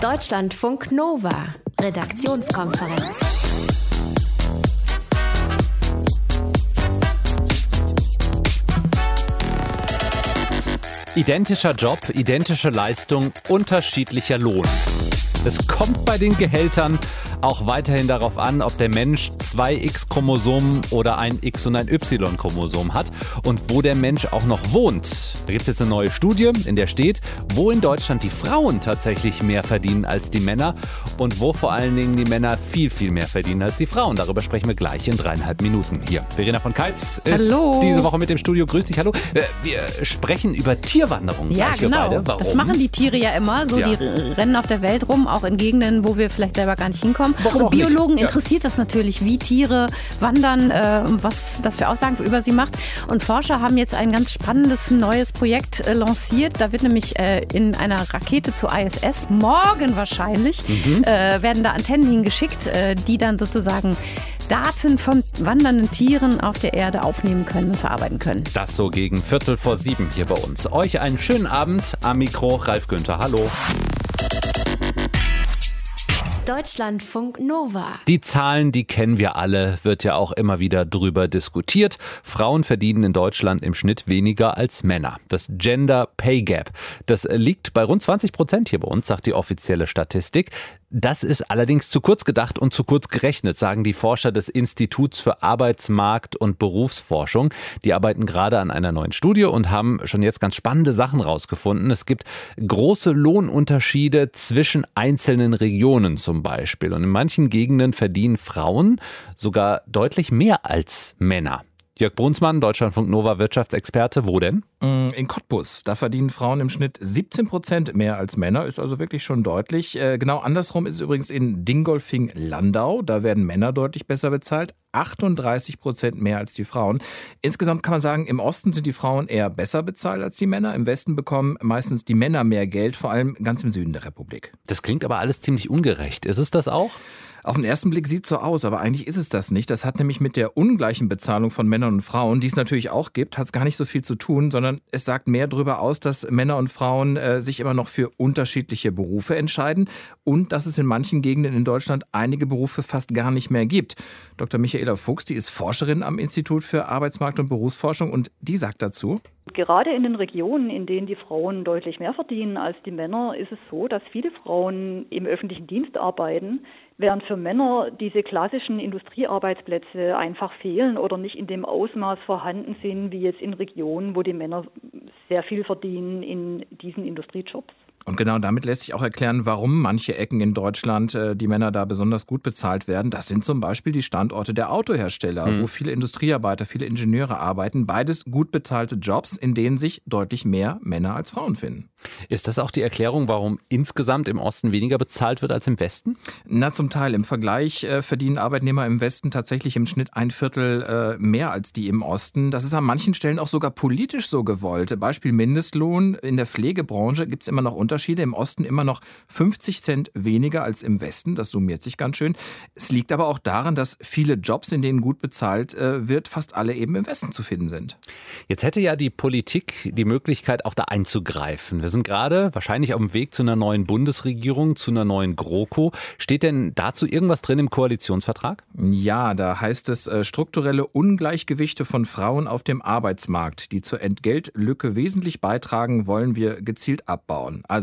Deutschlandfunk Nova, Redaktionskonferenz. Identischer Job, identische Leistung, unterschiedlicher Lohn. Es kommt bei den Gehältern auch weiterhin darauf an, ob der Mensch zwei X-Chromosomen oder ein X- und ein Y-Chromosom hat und wo der Mensch auch noch wohnt. Da gibt es jetzt eine neue Studie, in der steht, wo in Deutschland die Frauen tatsächlich mehr verdienen als die Männer und wo vor allen Dingen die Männer viel, viel mehr verdienen als die Frauen. Darüber sprechen wir gleich in dreieinhalb Minuten hier. Verena von Keitz ist Hallo. diese Woche mit dem Studio. Grüß dich, hallo. Äh, Wir sprechen über Tierwanderung. Ja, genau. Das machen die Tiere ja immer. So, Ja. die rennen auf der Welt rum, auch in Gegenden, wo wir vielleicht selber gar nicht hinkommen. Warum und? Biologen Ja. interessiert das natürlich, wie Tiere wandern, äh, was das für Aussagen über sie macht. Und Forscher haben jetzt ein ganz spannendes neues Projekt äh, lanciert. Da wird nämlich äh, in einer Rakete zur ISS morgen wahrscheinlich Mhm. äh, werden da Antennen hingeschickt, äh, die dann sozusagen Daten von wandernden Tieren auf der Erde aufnehmen können und verarbeiten können. Das so gegen Viertel vor sieben hier bei uns. Euch einen schönen Abend. Am Mikro Ralf Günther. Hallo. Deutschlandfunk Nova. Die Zahlen, die kennen wir alle, wird ja auch immer wieder drüber diskutiert. Frauen verdienen in Deutschland im Schnitt weniger als Männer. Das Gender Pay Gap, das liegt bei rund 20 Prozent hier bei uns, sagt die offizielle Statistik. Das ist allerdings zu kurz gedacht und zu kurz gerechnet, sagen die Forscher des Instituts für Arbeitsmarkt und Berufsforschung. Die arbeiten gerade an einer neuen Studie und haben schon jetzt ganz spannende Sachen rausgefunden. Es gibt große Lohnunterschiede zwischen einzelnen Regionen zum Beispiel. Und in manchen Gegenden verdienen Frauen sogar deutlich mehr als Männer. Jörg Brunsmann, Deutschlandfunk Nova Wirtschaftsexperte, wo denn? Mm, In Cottbus, da verdienen Frauen im Schnitt 17 Prozent mehr als Männer, ist also wirklich schon deutlich. Äh, Genau andersrum ist es übrigens in Dingolfing-Landau, da werden Männer deutlich besser bezahlt, 38 Prozent mehr als die Frauen. Insgesamt kann man sagen, im Osten sind die Frauen eher besser bezahlt als die Männer, im Westen bekommen meistens die Männer mehr Geld, vor allem ganz im Süden der Republik. Das klingt aber alles ziemlich ungerecht. Ist es das auch? Auf den ersten Blick sieht so aus, aber eigentlich ist es das nicht. Das hat nämlich mit der ungleichen Bezahlung von Männern und Frauen, die es natürlich auch gibt, hat es gar nicht so viel zu tun, sondern es sagt mehr darüber aus, dass Männer und Frauen äh, sich immer noch für unterschiedliche Berufe entscheiden und dass es in manchen Gegenden in Deutschland einige Berufe fast gar nicht mehr gibt. Dr. Michaela Fuchs, die ist Forscherin am Institut für Arbeitsmarkt und Berufsforschung und die sagt dazu, Gerade in den Regionen, in denen die Frauen deutlich mehr verdienen als die Männer, ist es so, dass viele Frauen im öffentlichen Dienst arbeiten, während für Männer diese klassischen Industriearbeitsplätze einfach fehlen oder nicht in dem Ausmaß vorhanden sind, wie jetzt in Regionen, wo die Männer sehr viel verdienen in diesen Industriejobs. Und genau damit lässt sich auch erklären, warum manche Ecken in Deutschland, äh, die Männer da besonders gut bezahlt werden. Das sind zum Beispiel die Standorte der Autohersteller, wo viele Industriearbeiter, viele Ingenieure arbeiten. Beides gut bezahlte Jobs, in denen sich deutlich mehr Männer als Frauen finden. Ist das auch die Erklärung, warum insgesamt im Osten weniger bezahlt wird als im Westen? Na, zum Teil. Im Vergleich äh, verdienen Arbeitnehmer im Westen tatsächlich im Schnitt ein Viertel äh, mehr als die im Osten. Das ist an manchen Stellen auch sogar politisch so gewollt. Beispiel Mindestlohn. In der Pflegebranche gibt es immer noch Unterschiede. Im Osten immer noch 50 Cent weniger als im Westen. Das summiert sich ganz schön. Es liegt aber auch daran, dass viele Jobs, in denen gut bezahlt äh, wird, fast alle eben im Westen zu finden sind. Jetzt hätte ja die Politik die Möglichkeit, auch da einzugreifen. Wir sind gerade wahrscheinlich auf dem Weg zu einer neuen Bundesregierung, zu einer neuen GroKo. Steht denn dazu irgendwas drin im Koalitionsvertrag? Ja, da heißt es äh, strukturelle Ungleichgewichte von Frauen auf dem Arbeitsmarkt, die zur Entgeltlücke wesentlich beitragen, wollen wir gezielt abbauen. Also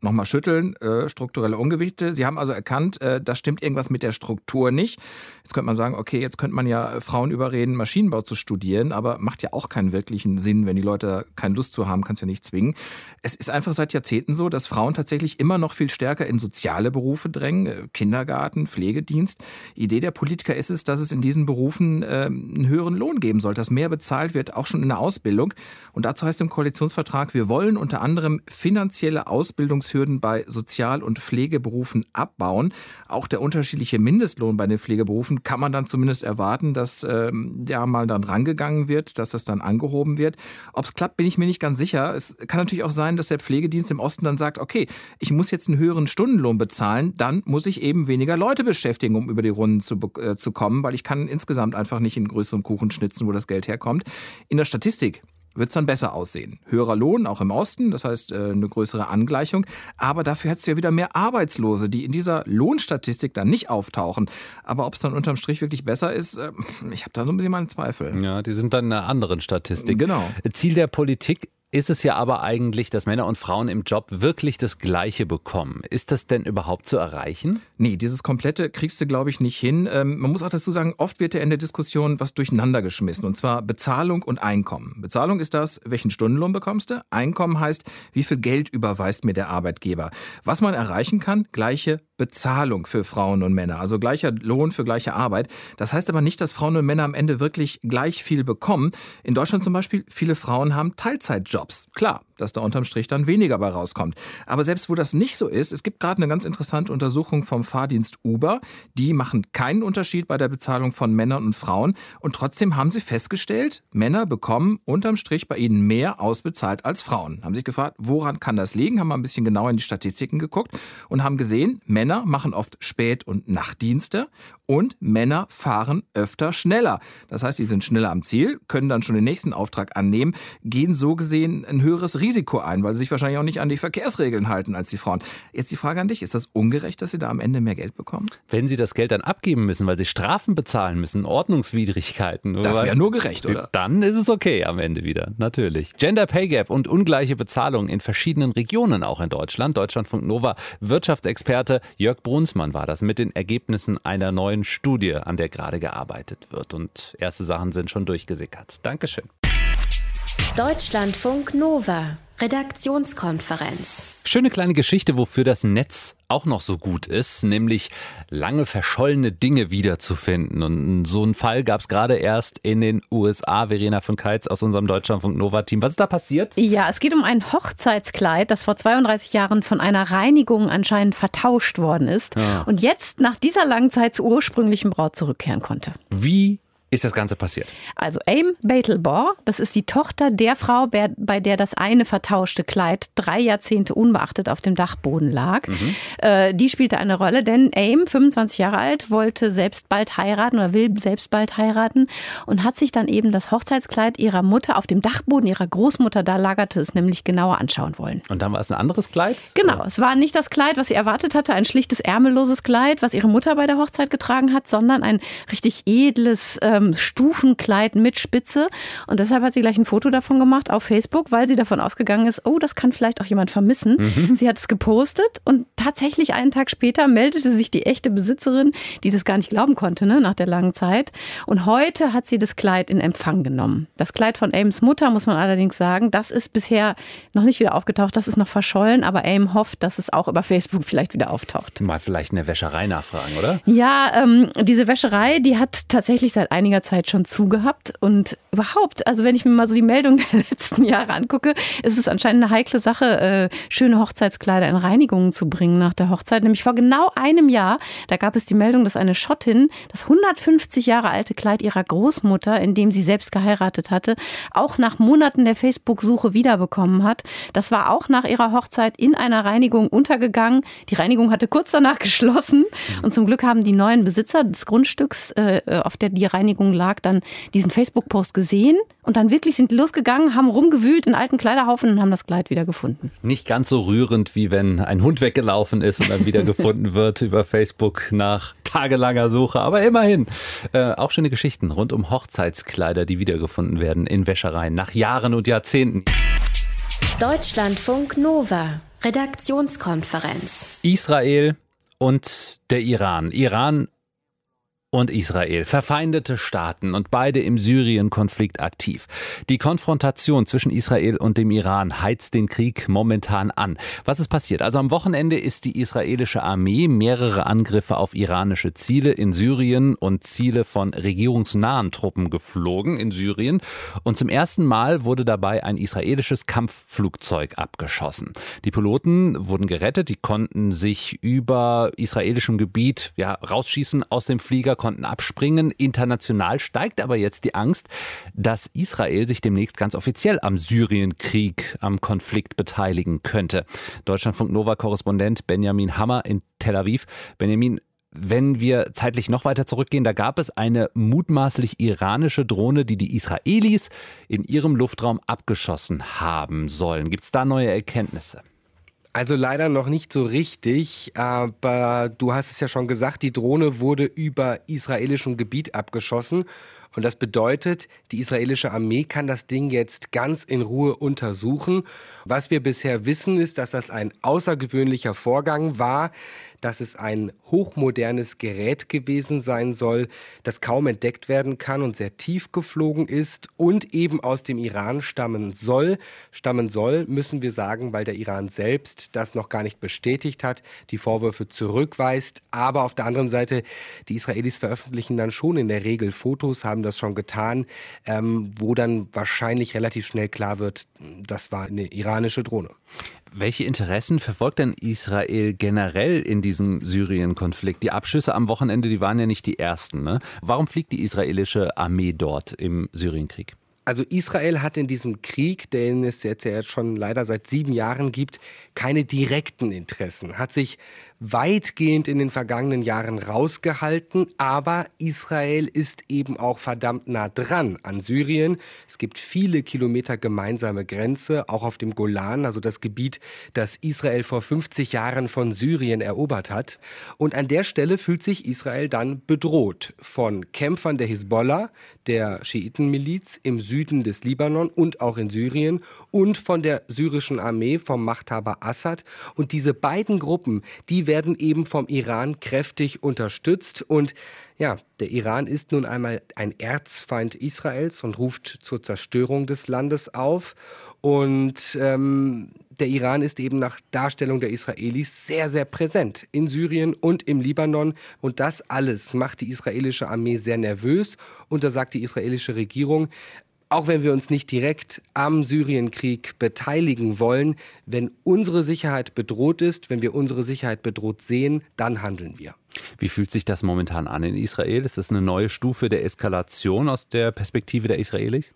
nochmal schütteln, äh, strukturelle Ungewichte. Sie haben also erkannt, äh, da stimmt irgendwas mit der Struktur nicht. Jetzt könnte man sagen, okay, jetzt könnte man ja äh, Frauen überreden, Maschinenbau zu studieren, aber macht ja auch keinen wirklichen Sinn, wenn die Leute keine Lust zu haben, kannst ja nicht zwingen. Es ist einfach seit Jahrzehnten so, dass Frauen tatsächlich immer noch viel stärker in soziale Berufe drängen, äh, Kindergarten, Pflegedienst. Idee der Politiker ist es, dass es in diesen Berufen äh, einen höheren Lohn geben soll, dass mehr bezahlt wird, auch schon in der Ausbildung. Und dazu heißt im Koalitionsvertrag, wir wollen unter anderem finanzielle Ausbildungshürden bei Sozial- und Pflegeberufen abbauen. Auch der unterschiedliche Mindestlohn bei den Pflegeberufen kann man dann zumindest erwarten, dass ähm, ja mal dann rangegangen wird, dass das dann angehoben wird. Ob es klappt, bin ich mir nicht ganz sicher. Es kann natürlich auch sein, dass der Pflegedienst im Osten dann sagt, okay, ich muss jetzt einen höheren Stundenlohn bezahlen, dann muss ich eben weniger Leute beschäftigen, um über die Runden zu, äh, zu kommen, weil ich kann insgesamt einfach nicht einen größeren Kuchen schnitzen, wo das Geld herkommt. In der Statistik wird es dann besser aussehen. Höherer Lohn, auch im Osten, das heißt äh, eine größere Angleichung. Aber dafür hättest du ja wieder mehr Arbeitslose, die in dieser Lohnstatistik dann nicht auftauchen. Aber ob es dann unterm Strich wirklich besser ist, äh, ich habe da so ein bisschen meine Zweifel. Ja, die sind dann in einer anderen Statistik. Genau. Ziel der Politik ist es ja aber eigentlich, dass Männer und Frauen im Job wirklich das Gleiche bekommen. Ist das denn überhaupt zu erreichen? Nee, dieses komplette kriegst du, glaube ich, nicht hin. Ähm, man muss auch dazu sagen, oft wird ja in der Diskussion was durcheinander geschmissen. Und zwar Bezahlung und Einkommen. Bezahlung ist das, welchen Stundenlohn bekommst du? Einkommen heißt, wie viel Geld überweist mir der Arbeitgeber? Was man erreichen kann, gleiche Bezahlung für Frauen und Männer. Also gleicher Lohn für gleiche Arbeit. Das heißt aber nicht, dass Frauen und Männer am Ende wirklich gleich viel bekommen. In Deutschland zum Beispiel, viele Frauen haben Teilzeitjobs. Klar, dass da unterm Strich dann weniger bei rauskommt. Aber selbst wo das nicht so ist, es gibt gerade eine ganz interessante Untersuchung vom Fahrdienst Uber. Die machen keinen Unterschied bei der Bezahlung von Männern und Frauen. Und trotzdem haben sie festgestellt, Männer bekommen unterm Strich bei ihnen mehr ausbezahlt als Frauen. Haben sich gefragt, woran kann das liegen? Haben mal ein bisschen genauer in die Statistiken geguckt und haben gesehen, Männer machen oft Spät- und Nachtdienste und Männer fahren öfter schneller. Das heißt, sie sind schneller am Ziel, können dann schon den nächsten Auftrag annehmen, gehen so gesehen ein höheres Risiko ein, weil sie sich wahrscheinlich auch nicht an die Verkehrsregeln halten als die Frauen. Jetzt die Frage an dich, ist das ungerecht, dass sie da am Ende mehr Geld bekommen? Wenn sie das Geld dann abgeben müssen, weil sie Strafen bezahlen müssen, Ordnungswidrigkeiten. Das wäre nur gerecht, oder? Dann ist es okay am Ende wieder, natürlich. Gender Pay Gap und ungleiche Bezahlung in verschiedenen Regionen auch in Deutschland. Deutschlandfunk Nova Wirtschaftsexperte Jörg Brunsmann war das mit den Ergebnissen einer neuen Studie, an der gerade gearbeitet wird. Und erste Sachen sind schon durchgesickert. Dankeschön. Deutschlandfunk Nova, Redaktionskonferenz. Schöne kleine Geschichte, wofür das Netz auch noch so gut ist, nämlich lange verschollene Dinge wiederzufinden. Und so einen Fall gab es gerade erst in den USA. Verena von Keitz aus unserem Deutschlandfunk Nova-Team. Was ist da passiert? Ja, es geht um ein Hochzeitskleid, das vor 32 Jahren von einer Reinigung anscheinend vertauscht worden ist Ja. und jetzt nach dieser langen Zeit zur ursprünglichen Braut zurückkehren konnte. Wie ist das Ganze passiert? Also Aim Beitelbor, das ist die Tochter der Frau, bei der das eine vertauschte Kleid drei Jahrzehnte unbeachtet auf dem Dachboden lag. Äh, die spielte eine Rolle, denn Aim, 25 Jahre alt, wollte selbst bald heiraten oder will selbst bald heiraten und hat sich dann eben das Hochzeitskleid ihrer Mutter auf dem Dachboden ihrer Großmutter, da lagerte es nämlich genauer anschauen wollen. Und dann war es ein anderes Kleid? Genau, es war nicht das Kleid, was sie erwartet hatte, ein schlichtes ärmelloses Kleid, was ihre Mutter bei der Hochzeit getragen hat, sondern ein richtig edles ähm, Stufenkleid mit Spitze. Und deshalb hat sie gleich ein Foto davon gemacht auf Facebook, weil sie davon ausgegangen ist, oh, das kann vielleicht auch jemand vermissen. Sie hat es gepostet und tatsächlich einen Tag später meldete sich die echte Besitzerin, die das gar nicht glauben konnte, ne, nach der langen Zeit. Und heute hat sie das Kleid in Empfang genommen. Das Kleid von Ames Mutter, muss man allerdings sagen, das ist bisher noch nicht wieder aufgetaucht, das ist noch verschollen, aber Aim hofft, dass es auch über Facebook vielleicht wieder auftaucht. Mal vielleicht in der Wäscherei nachfragen, oder? Ja, ähm, diese Wäscherei, die hat tatsächlich seit einiger Zeit schon zugehabt. Und überhaupt, also wenn ich mir mal so die Meldungen der letzten Jahre angucke, ist es anscheinend eine heikle Sache, äh, schöne Hochzeitskleider in Reinigungen zu bringen nach der Hochzeit. Nämlich vor genau einem Jahr, da gab es die Meldung, dass eine Schottin das 150 Jahre alte Kleid ihrer Großmutter, in dem sie selbst geheiratet hatte, auch nach Monaten der Facebook-Suche wiederbekommen hat. Das war auch nach ihrer Hochzeit in einer Reinigung untergegangen. Die Reinigung hatte kurz danach geschlossen. Und zum Glück haben die neuen Besitzer des Grundstücks, äh, auf der die Reinigung lag, dann diesen Facebook-Post gesehen und dann wirklich sind die losgegangen, haben rumgewühlt in alten Kleiderhaufen und haben das Kleid wieder gefunden. Nicht ganz so rührend, wie wenn ein Hund weggelaufen ist und dann wieder gefunden wird über Facebook nach tagelanger Suche. Aber immerhin. Äh, auch schöne Geschichten rund um Hochzeitskleider, die wiedergefunden werden in Wäschereien nach Jahren und Jahrzehnten. Deutschlandfunk Nova, Redaktionskonferenz. Israel und der Iran. Iran und Israel, verfeindete Staaten und beide im Syrien-Konflikt aktiv. Die Konfrontation zwischen Israel und dem Iran heizt den Krieg momentan an. Was ist passiert? Also am Wochenende ist die israelische Armee mehrere Angriffe auf iranische Ziele in Syrien und Ziele von regierungsnahen Truppen geflogen in Syrien. Und zum ersten Mal wurde dabei ein israelisches Kampfflugzeug abgeschossen. Die Piloten wurden gerettet, die konnten sich über israelischem Gebiet ja, rausschießen aus dem Flieger, konnten abspringen. International steigt aber jetzt die Angst, dass Israel sich demnächst ganz offiziell am Syrienkrieg, am Konflikt beteiligen könnte. Deutschlandfunk Nova-Korrespondent Benjamin Hammer in Tel Aviv. Benjamin, Wenn wir zeitlich noch weiter zurückgehen, da gab es eine mutmaßlich iranische Drohne, die die Israelis in ihrem Luftraum abgeschossen haben sollen. Gibt es da neue Erkenntnisse? Also leider noch nicht so richtig, aber du hast es ja schon gesagt, die Drohne wurde über israelischem Gebiet abgeschossen und das bedeutet, die israelische Armee kann das Ding jetzt ganz in Ruhe untersuchen. Was wir bisher wissen, ist, dass das ein außergewöhnlicher Vorgang war, dass es ein hochmodernes Gerät gewesen sein soll, das kaum entdeckt werden kann und sehr tief geflogen ist und eben aus dem Iran stammen soll. Stammen soll, müssen wir sagen, weil der Iran selbst das noch gar nicht bestätigt hat, die Vorwürfe zurückweist. Aber auf der anderen Seite, die Israelis veröffentlichen dann schon in der Regel Fotos, haben das schon getan, ähm, wo dann wahrscheinlich relativ schnell klar wird, das war eine iranische Drohne. Welche Interessen verfolgt denn Israel generell in diesem Syrien-Konflikt? Die Abschüsse am Wochenende, die waren ja nicht die ersten. Ne? Warum fliegt die israelische Armee dort im Syrienkrieg? Also Israel hat in diesem Krieg, den es jetzt ja schon leider seit sieben Jahren gibt, keine direkten Interessen, hat sich weitgehend in den vergangenen Jahren rausgehalten, aber Israel ist eben auch verdammt nah dran an Syrien. Es gibt viele Kilometer gemeinsame Grenze, auch auf dem Golan, also das Gebiet, das Israel vor 50 Jahren von Syrien erobert hat. Und an der Stelle fühlt sich Israel dann bedroht von Kämpfern der Hisbollah, der Schiitenmiliz im Süden des Libanon und auch in Syrien und von der syrischen Armee vom Machthaber Assad. Und diese beiden Gruppen, die werden werden eben vom Iran kräftig unterstützt. Und ja, der Iran ist nun einmal ein Erzfeind Israels und ruft zur Zerstörung des Landes auf. Und ähm, der Iran ist eben nach Darstellung der Israelis sehr, sehr präsent in Syrien und im Libanon. Und das alles macht die israelische Armee sehr nervös. Und da sagt die israelische Regierung, auch wenn wir uns nicht direkt am Syrienkrieg beteiligen wollen, wenn unsere Sicherheit bedroht ist, wenn wir unsere Sicherheit bedroht sehen, dann handeln wir. Wie fühlt sich das momentan an in Israel? Ist das eine neue Stufe der Eskalation aus der Perspektive der Israelis?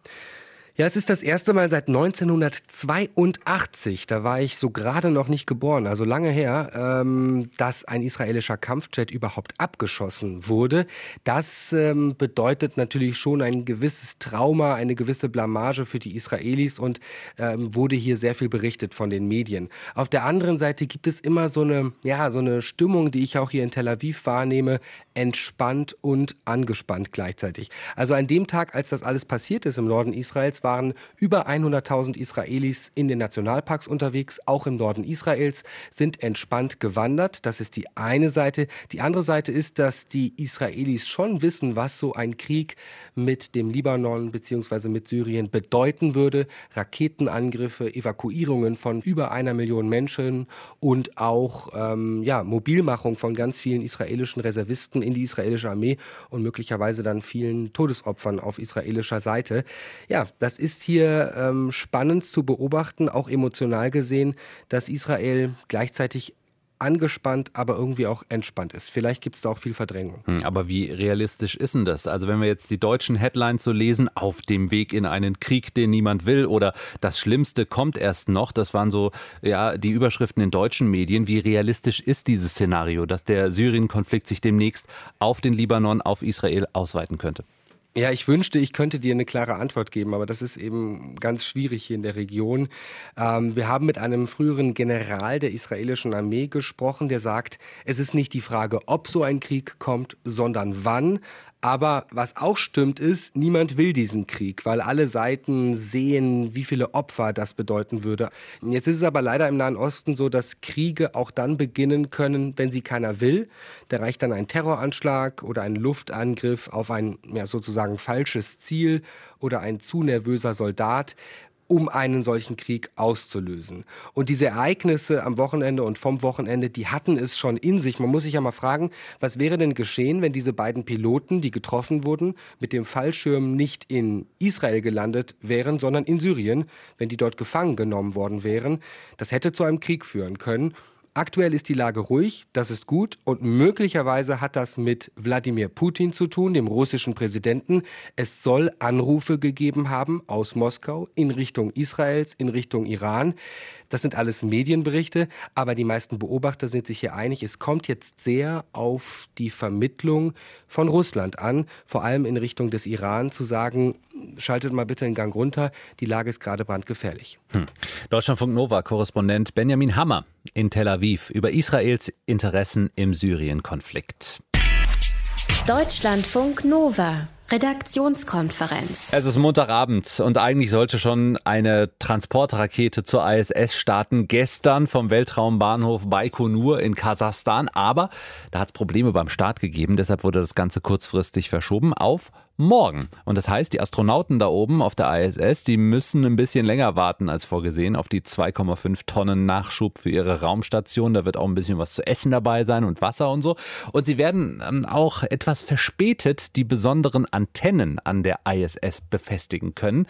Ja, es ist das erste Mal seit 1982, da war ich so gerade noch nicht geboren, also lange her, ähm, dass ein israelischer Kampfjet überhaupt abgeschossen wurde. Das ähm, bedeutet natürlich schon ein gewisses Trauma, eine gewisse Blamage für die Israelis und ähm, wurde hier sehr viel berichtet von den Medien. Auf der anderen Seite gibt es immer so eine, ja, so eine Stimmung, die ich auch hier in Tel Aviv wahrnehme, entspannt und angespannt gleichzeitig. Also an dem Tag, als das alles passiert ist im Norden Israels, waren über 100.000 Israelis in den Nationalparks unterwegs, auch im Norden Israels, sind entspannt gewandert. Das ist die eine Seite. Die andere Seite ist, dass die Israelis schon wissen, was so ein Krieg mit dem Libanon bzw. mit Syrien bedeuten würde. Raketenangriffe, Evakuierungen von über einer Million Menschen und auch ähm, ja, Mobilmachung von ganz vielen israelischen Reservisten in die israelische Armee und möglicherweise dann vielen Todesopfern auf israelischer Seite. Ja, das ist hier ähm, spannend zu beobachten, auch emotional gesehen, dass Israel gleichzeitig angespannt, aber irgendwie auch entspannt ist. Vielleicht gibt es da auch viel Verdrängung. Hm, aber wie realistisch ist denn das? Also wenn wir jetzt die deutschen Headlines so lesen, auf dem Weg in einen Krieg, den niemand will oder das Schlimmste kommt erst noch, das waren so ja die Überschriften in deutschen Medien. Wie realistisch ist dieses Szenario, dass der Syrien-Konflikt sich demnächst auf den Libanon, auf Israel ausweiten könnte? Ja, ich wünschte, ich könnte dir eine klare Antwort geben, aber das ist eben ganz schwierig hier in der Region. Ähm, wir haben mit einem früheren General der israelischen Armee gesprochen, der sagt, es ist nicht die Frage, ob so ein Krieg kommt, sondern wann. Aber was auch stimmt ist, niemand will diesen Krieg, weil alle Seiten sehen, wie viele Opfer das bedeuten würde. Jetzt ist es aber leider im Nahen Osten so, dass Kriege auch dann beginnen können, wenn sie keiner will. Da reicht dann ein Terroranschlag oder ein Luftangriff auf ein ja, sozusagen falsches Ziel oder ein zu nervöser Soldat um einen solchen Krieg auszulösen. Und diese Ereignisse am Wochenende und vom Wochenende, die hatten es schon in sich. Man muss sich ja mal fragen, was wäre denn geschehen, wenn diese beiden Piloten, die getroffen wurden, mit dem Fallschirm nicht in Israel gelandet wären, sondern in Syrien, wenn die dort gefangen genommen worden wären. Das hätte zu einem Krieg führen können. Aktuell ist die Lage ruhig, das ist gut und möglicherweise hat das mit Wladimir Putin zu tun, dem russischen Präsidenten. Es soll Anrufe gegeben haben aus Moskau in Richtung Israels, in Richtung Iran. Das sind alles Medienberichte, aber die meisten Beobachter sind sich hier einig, es kommt jetzt sehr auf die Vermittlung von Russland an, vor allem in Richtung des Iran, zu sagen, schaltet mal bitte den Gang runter, die Lage ist gerade brandgefährlich. Hm. Deutschlandfunk Nova Korrespondent Benjamin Hammer in Tel Aviv über Israels Interessen im Syrien-Konflikt. Deutschlandfunk Nova Redaktionskonferenz. Es ist Montagabend und eigentlich sollte schon eine Transportrakete zur ISS starten. Gestern vom Weltraumbahnhof Baikonur in Kasachstan. Aber da hat es Probleme beim Start gegeben. Deshalb wurde das Ganze kurzfristig verschoben auf morgen. Und das heißt, die Astronauten da oben auf der ISS, die müssen ein bisschen länger warten als vorgesehen auf die 2,5 Tonnen Nachschub für ihre Raumstation. Da wird auch ein bisschen was zu essen dabei sein und Wasser und so. Und sie werden ähm, auch etwas verspätet die besonderen Antennen an der ISS befestigen können,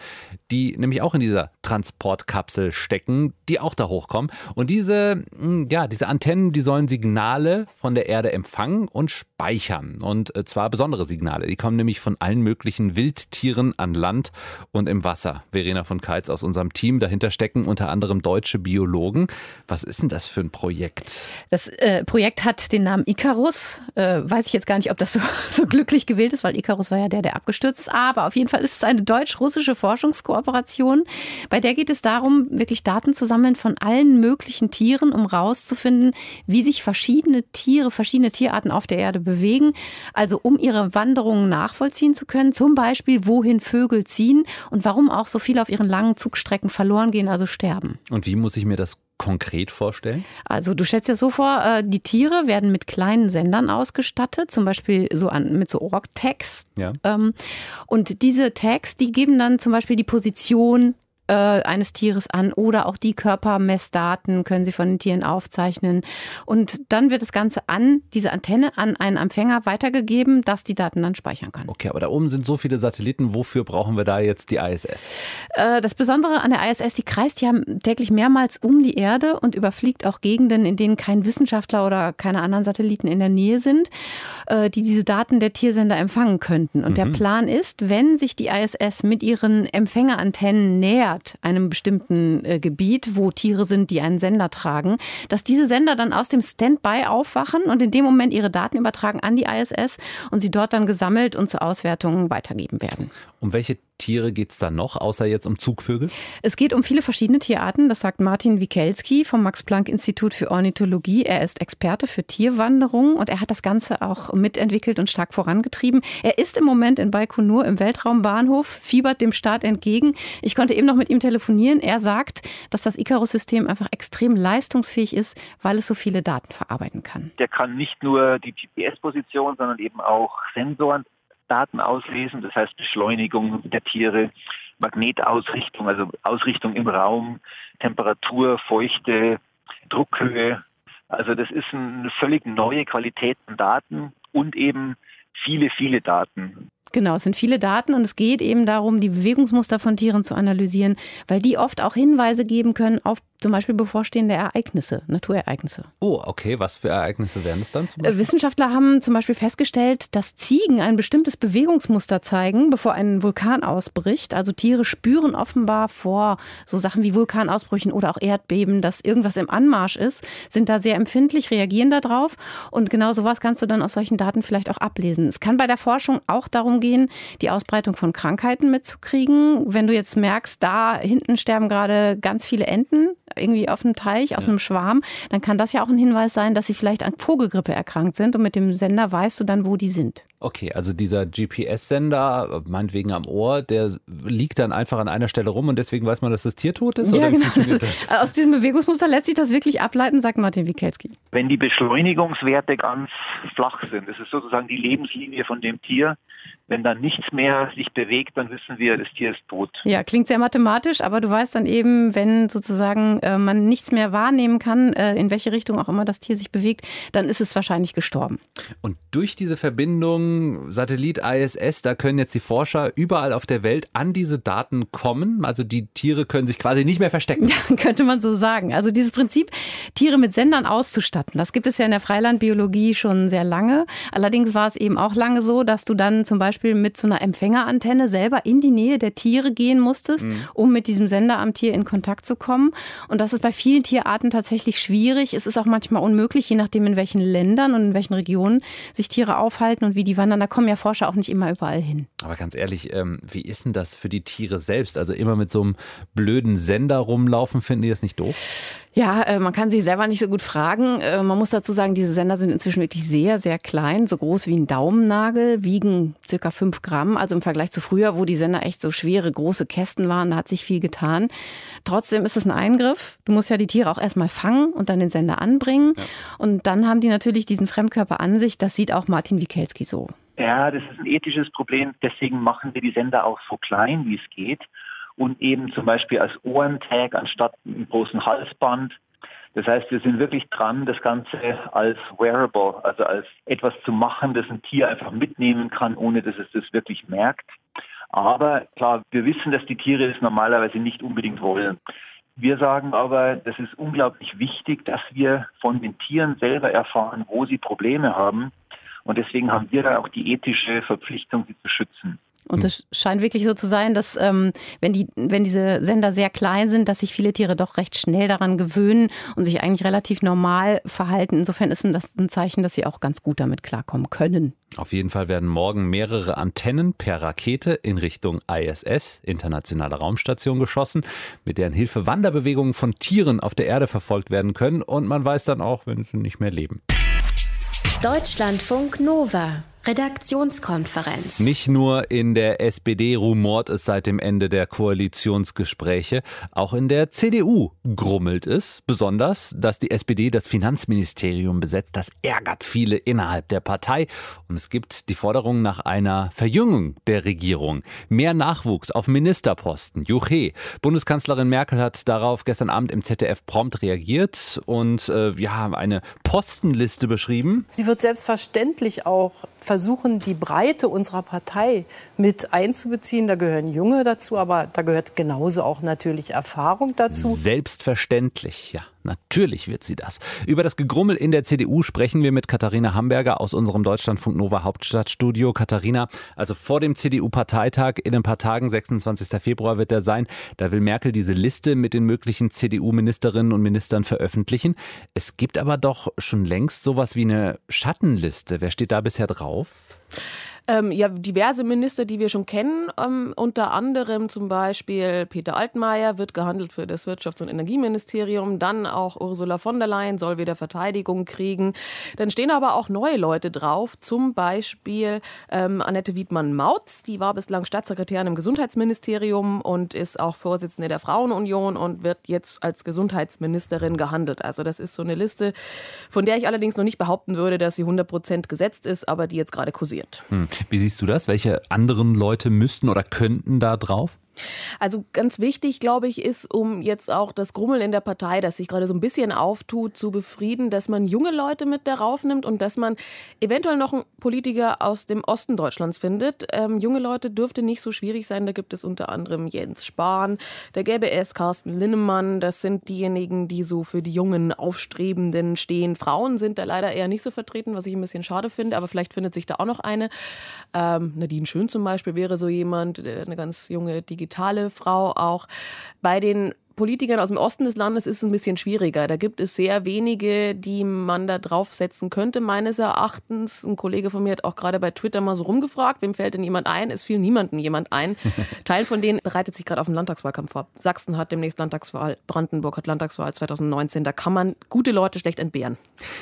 die nämlich auch in dieser Transportkapsel stecken, die auch da hochkommen. Und diese, hm, ja, diese Antennen, die sollen Signale von der Erde empfangen und speichern. Und äh, zwar besondere Signale. Die kommen nämlich von allen möglichen Wildtieren an Land und im Wasser. Verena von Keitz aus unserem Team. Dahinter stecken unter anderem deutsche Biologen. Was ist denn das für ein Projekt? Das äh, Projekt hat den Namen Icarus. Äh, weiß ich jetzt gar nicht, ob das so, so glücklich gewählt ist, weil Icarus war ja der der, der abgestürzt ist. Aber auf jeden Fall ist es eine deutsch-russische Forschungskooperation. Bei der geht es darum, wirklich Daten zu sammeln von allen möglichen Tieren, um rauszufinden, wie sich verschiedene Tiere, verschiedene Tierarten auf der Erde bewegen. Also um ihre Wanderungen nachvollziehen zu können. Zum Beispiel, wohin Vögel ziehen und warum auch so viele auf ihren langen Zugstrecken verloren gehen, also sterben. Und wie muss ich mir das konkret vorstellen? Also du stellst dir so vor, äh, die Tiere werden mit kleinen Sendern ausgestattet, zum Beispiel so an, mit so Org-Tags. Ja. Ähm, und diese Tags, die geben dann zum Beispiel die Position äh, eines Tieres an oder auch die Körpermessdaten können Sie von den Tieren aufzeichnen. Und dann wird das Ganze an diese Antenne, an einen Empfänger weitergegeben, dass die Daten dann speichern kann. Okay, aber da oben sind so viele Satelliten. Wofür brauchen wir da jetzt die ISS? Äh, das Besondere an der ISS, die kreist ja täglich mehrmals um die Erde und überfliegt auch Gegenden, in denen kein Wissenschaftler oder keine anderen Satelliten in der Nähe sind, äh, die diese Daten der Tiersender empfangen könnten. Und mhm. der Plan ist, wenn sich die ISS mit ihren Empfängerantennen nähert, Ort, einem bestimmten äh, Gebiet, wo Tiere sind, die einen Sender tragen, dass diese Sender dann aus dem Standby aufwachen und in dem Moment ihre Daten übertragen an die ISS und sie dort dann gesammelt und zur Auswertung weitergeben werden. Um welche Tiere geht es da noch, außer jetzt um Zugvögel? Es geht um viele verschiedene Tierarten. Das sagt Martin Wikelski vom Max-Planck-Institut für Ornithologie. Er ist Experte für Tierwanderung und er hat das Ganze auch mitentwickelt und stark vorangetrieben. Er ist im Moment in Baikonur im Weltraumbahnhof, fiebert dem Start entgegen. Ich konnte eben noch mit ihm telefonieren. Er sagt, dass das Icarus-System einfach extrem leistungsfähig ist, weil es so viele Daten verarbeiten kann. Der kann nicht nur die GPS-Position, sondern eben auch Sensoren Daten auslesen, das heißt Beschleunigung der Tiere, Magnetausrichtung, also Ausrichtung im Raum, Temperatur, Feuchte, Druckhöhe. Also das ist eine völlig neue Qualität an Daten und eben viele, viele Daten. Genau, es sind viele Daten und es geht eben darum, die Bewegungsmuster von Tieren zu analysieren, weil die oft auch Hinweise geben können auf zum Beispiel bevorstehende Ereignisse, Naturereignisse. Oh, okay. Was für Ereignisse wären es dann? Wissenschaftler haben zum Beispiel festgestellt, dass Ziegen ein bestimmtes Bewegungsmuster zeigen, bevor ein Vulkan ausbricht. Also Tiere spüren offenbar vor so Sachen wie Vulkanausbrüchen oder auch Erdbeben, dass irgendwas im Anmarsch ist, sind da sehr empfindlich, reagieren darauf. Und genau sowas kannst du dann aus solchen Daten vielleicht auch ablesen. Es kann bei der Forschung auch darum gehen, die Ausbreitung von Krankheiten mitzukriegen. Wenn du jetzt merkst, da hinten sterben gerade ganz viele Enten, irgendwie auf einem Teich, aus ja. einem Schwarm, dann kann das ja auch ein Hinweis sein, dass sie vielleicht an Vogelgrippe erkrankt sind und mit dem Sender weißt du dann, wo die sind. Okay, also dieser GPS-Sender, meinetwegen am Ohr, der liegt dann einfach an einer Stelle rum und deswegen weiß man, dass das Tier tot ist? Ja, oder genau. funktioniert das? Aus diesem Bewegungsmuster lässt sich das wirklich ableiten, sagt Martin Wikelski. Wenn die Beschleunigungswerte ganz flach sind, das ist sozusagen die Lebenslinie von dem Tier, wenn dann nichts mehr sich bewegt, dann wissen wir, das Tier ist tot. Ja, klingt sehr mathematisch, aber du weißt dann eben, wenn sozusagen äh, man nichts mehr wahrnehmen kann, äh, in welche Richtung auch immer das Tier sich bewegt, dann ist es wahrscheinlich gestorben. Und durch diese Verbindung Satellit ISS, da können jetzt die Forscher überall auf der Welt an diese Daten kommen. Also die Tiere können sich quasi nicht mehr verstecken. Ja, könnte man so sagen. Also dieses Prinzip, Tiere mit Sendern auszustatten, das gibt es ja in der Freilandbiologie schon sehr lange. Allerdings war es eben auch lange so, dass du dann zum Beispiel Beispiel mit so einer Empfängerantenne selber in die Nähe der Tiere gehen musstest, mhm. um mit diesem Sender am Tier in Kontakt zu kommen. Und das ist bei vielen Tierarten tatsächlich schwierig. Es ist auch manchmal unmöglich, je nachdem, in welchen Ländern und in welchen Regionen sich Tiere aufhalten und wie die wandern. Da kommen ja Forscher auch nicht immer überall hin. Aber ganz ehrlich, ähm, wie ist denn das für die Tiere selbst? Also immer mit so einem blöden Sender rumlaufen, finden die das nicht doof? Ja, äh, man kann sie selber nicht so gut fragen. Äh, man muss dazu sagen, diese Sender sind inzwischen wirklich sehr, sehr klein, so groß wie ein Daumennagel, wiegen circa fünf Gramm. Also im Vergleich zu früher, wo die Sender echt so schwere, große Kästen waren, da hat sich viel getan. Trotzdem ist es ein Eingriff. Du musst ja die Tiere auch erstmal fangen und dann den Sender anbringen. Ja. Und dann haben die natürlich diesen Fremdkörper an sich. Das sieht auch Martin Wikelski so. Ja, das ist ein ethisches Problem. Deswegen machen wir die Sender auch so klein, wie es geht und eben zum Beispiel als Ohrentag anstatt einem großen Halsband. Das heißt, wir sind wirklich dran, das Ganze als wearable, also als etwas zu machen, das ein Tier einfach mitnehmen kann, ohne dass es das wirklich merkt. Aber klar, wir wissen, dass die Tiere es normalerweise nicht unbedingt wollen. Wir sagen aber, das ist unglaublich wichtig, dass wir von den Tieren selber erfahren, wo sie Probleme haben. Und deswegen haben wir da auch die ethische Verpflichtung, sie zu schützen. Und es scheint wirklich so zu sein, dass ähm, wenn, die, wenn diese Sender sehr klein sind, dass sich viele Tiere doch recht schnell daran gewöhnen und sich eigentlich relativ normal verhalten. Insofern ist das ein Zeichen, dass sie auch ganz gut damit klarkommen können. Auf jeden Fall werden morgen mehrere Antennen per Rakete in Richtung ISS, Internationale Raumstation, geschossen, mit deren Hilfe Wanderbewegungen von Tieren auf der Erde verfolgt werden können. Und man weiß dann auch, wenn sie nicht mehr leben. Deutschlandfunk Nova Redaktionskonferenz. Nicht nur in der SPD rumort es seit dem Ende der Koalitionsgespräche, auch in der CDU grummelt es. Besonders, dass die SPD das Finanzministerium besetzt, das ärgert viele innerhalb der Partei. Und es gibt die Forderung nach einer Verjüngung der Regierung. Mehr Nachwuchs auf Ministerposten. Juche. Bundeskanzlerin Merkel hat darauf gestern Abend im ZDF prompt reagiert und äh, ja, eine Postenliste beschrieben. Sie wird selbstverständlich auch versuchen, die Breite unserer Partei mit einzubeziehen. Da gehören Junge dazu, aber da gehört genauso auch natürlich Erfahrung dazu. Selbstverständlich, ja. Natürlich wird sie das. Über das Gegrummel in der CDU sprechen wir mit Katharina Hamburger aus unserem Deutschlandfunk Nova Hauptstadtstudio. Katharina, also vor dem CDU-Parteitag in ein paar Tagen, 26. Februar wird der sein, da will Merkel diese Liste mit den möglichen CDU-Ministerinnen und Ministern veröffentlichen. Es gibt aber doch schon längst sowas wie eine Schattenliste. Wer steht da bisher drauf? Ähm, ja, diverse Minister, die wir schon kennen, ähm, unter anderem zum Beispiel Peter Altmaier wird gehandelt für das Wirtschafts- und Energieministerium, dann auch Ursula von der Leyen soll wieder Verteidigung kriegen. Dann stehen aber auch neue Leute drauf, zum Beispiel ähm, Annette Wiedmann-Mautz, die war bislang Staatssekretärin im Gesundheitsministerium und ist auch Vorsitzende der Frauenunion und wird jetzt als Gesundheitsministerin gehandelt. Also das ist so eine Liste, von der ich allerdings noch nicht behaupten würde, dass sie 100 Prozent gesetzt ist, aber die jetzt gerade kursiert. Hm. Wie siehst du das? Welche anderen Leute müssten oder könnten da drauf? Also ganz wichtig, glaube ich, ist, um jetzt auch das Grummeln in der Partei, das sich gerade so ein bisschen auftut, zu befrieden, dass man junge Leute mit darauf nimmt und dass man eventuell noch einen Politiker aus dem Osten Deutschlands findet. Ähm, junge Leute dürfte nicht so schwierig sein. Da gibt es unter anderem Jens Spahn, der gäbe es Carsten Linnemann. Das sind diejenigen, die so für die jungen Aufstrebenden stehen. Frauen sind da leider eher nicht so vertreten, was ich ein bisschen schade finde, aber vielleicht findet sich da auch noch eine. Ähm, Nadine Schön zum Beispiel wäre so jemand, eine ganz junge digitale digitale Frau auch. Bei den Politikern aus dem Osten des Landes ist es ein bisschen schwieriger. Da gibt es sehr wenige, die man da draufsetzen könnte, meines Erachtens. Ein Kollege von mir hat auch gerade bei Twitter mal so rumgefragt, wem fällt denn jemand ein? Es fiel niemandem jemand ein. Teil von denen bereitet sich gerade auf den Landtagswahlkampf vor. Sachsen hat demnächst Landtagswahl, Brandenburg hat Landtagswahl 2019. Da kann man gute Leute schlecht entbehren.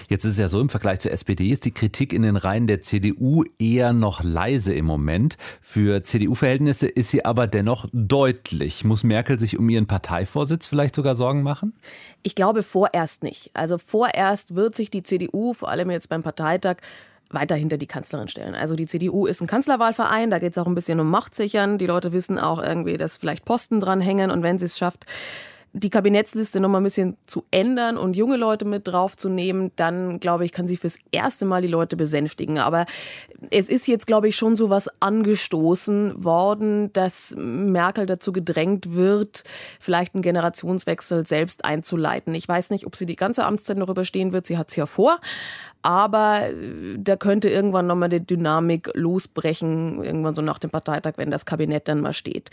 Jetzt ist es ja so, im Vergleich zur SPD ist die Kritik in den Reihen der CDU eher noch leise im Moment. Für CDU-Verhältnisse ist sie aber dennoch deutlich. Muss Merkel sich um ihren Parteivorsitz Vorsitz vielleicht sogar Sorgen machen? Ich glaube vorerst nicht. Also vorerst wird sich die CDU, vor allem jetzt beim Parteitag, weiter hinter die Kanzlerin stellen. Also die CDU ist ein Kanzlerwahlverein, da geht es auch ein bisschen um Machtsichern. Die Leute wissen auch irgendwie, dass vielleicht Posten dran hängen und wenn sie es schafft, die Kabinettsliste noch mal ein bisschen zu ändern und junge Leute mit draufzunehmen, dann glaube ich, kann sie fürs erste Mal die Leute besänftigen. Aber es ist jetzt, glaube ich, schon so was angestoßen worden, dass Merkel dazu gedrängt wird, vielleicht einen Generationswechsel selbst einzuleiten. Ich weiß nicht, ob sie die ganze Amtszeit noch überstehen wird. Sie hat es ja vor. Aber äh, da könnte irgendwann nochmal die Dynamik losbrechen, irgendwann so nach dem Parteitag, wenn das Kabinett dann mal steht.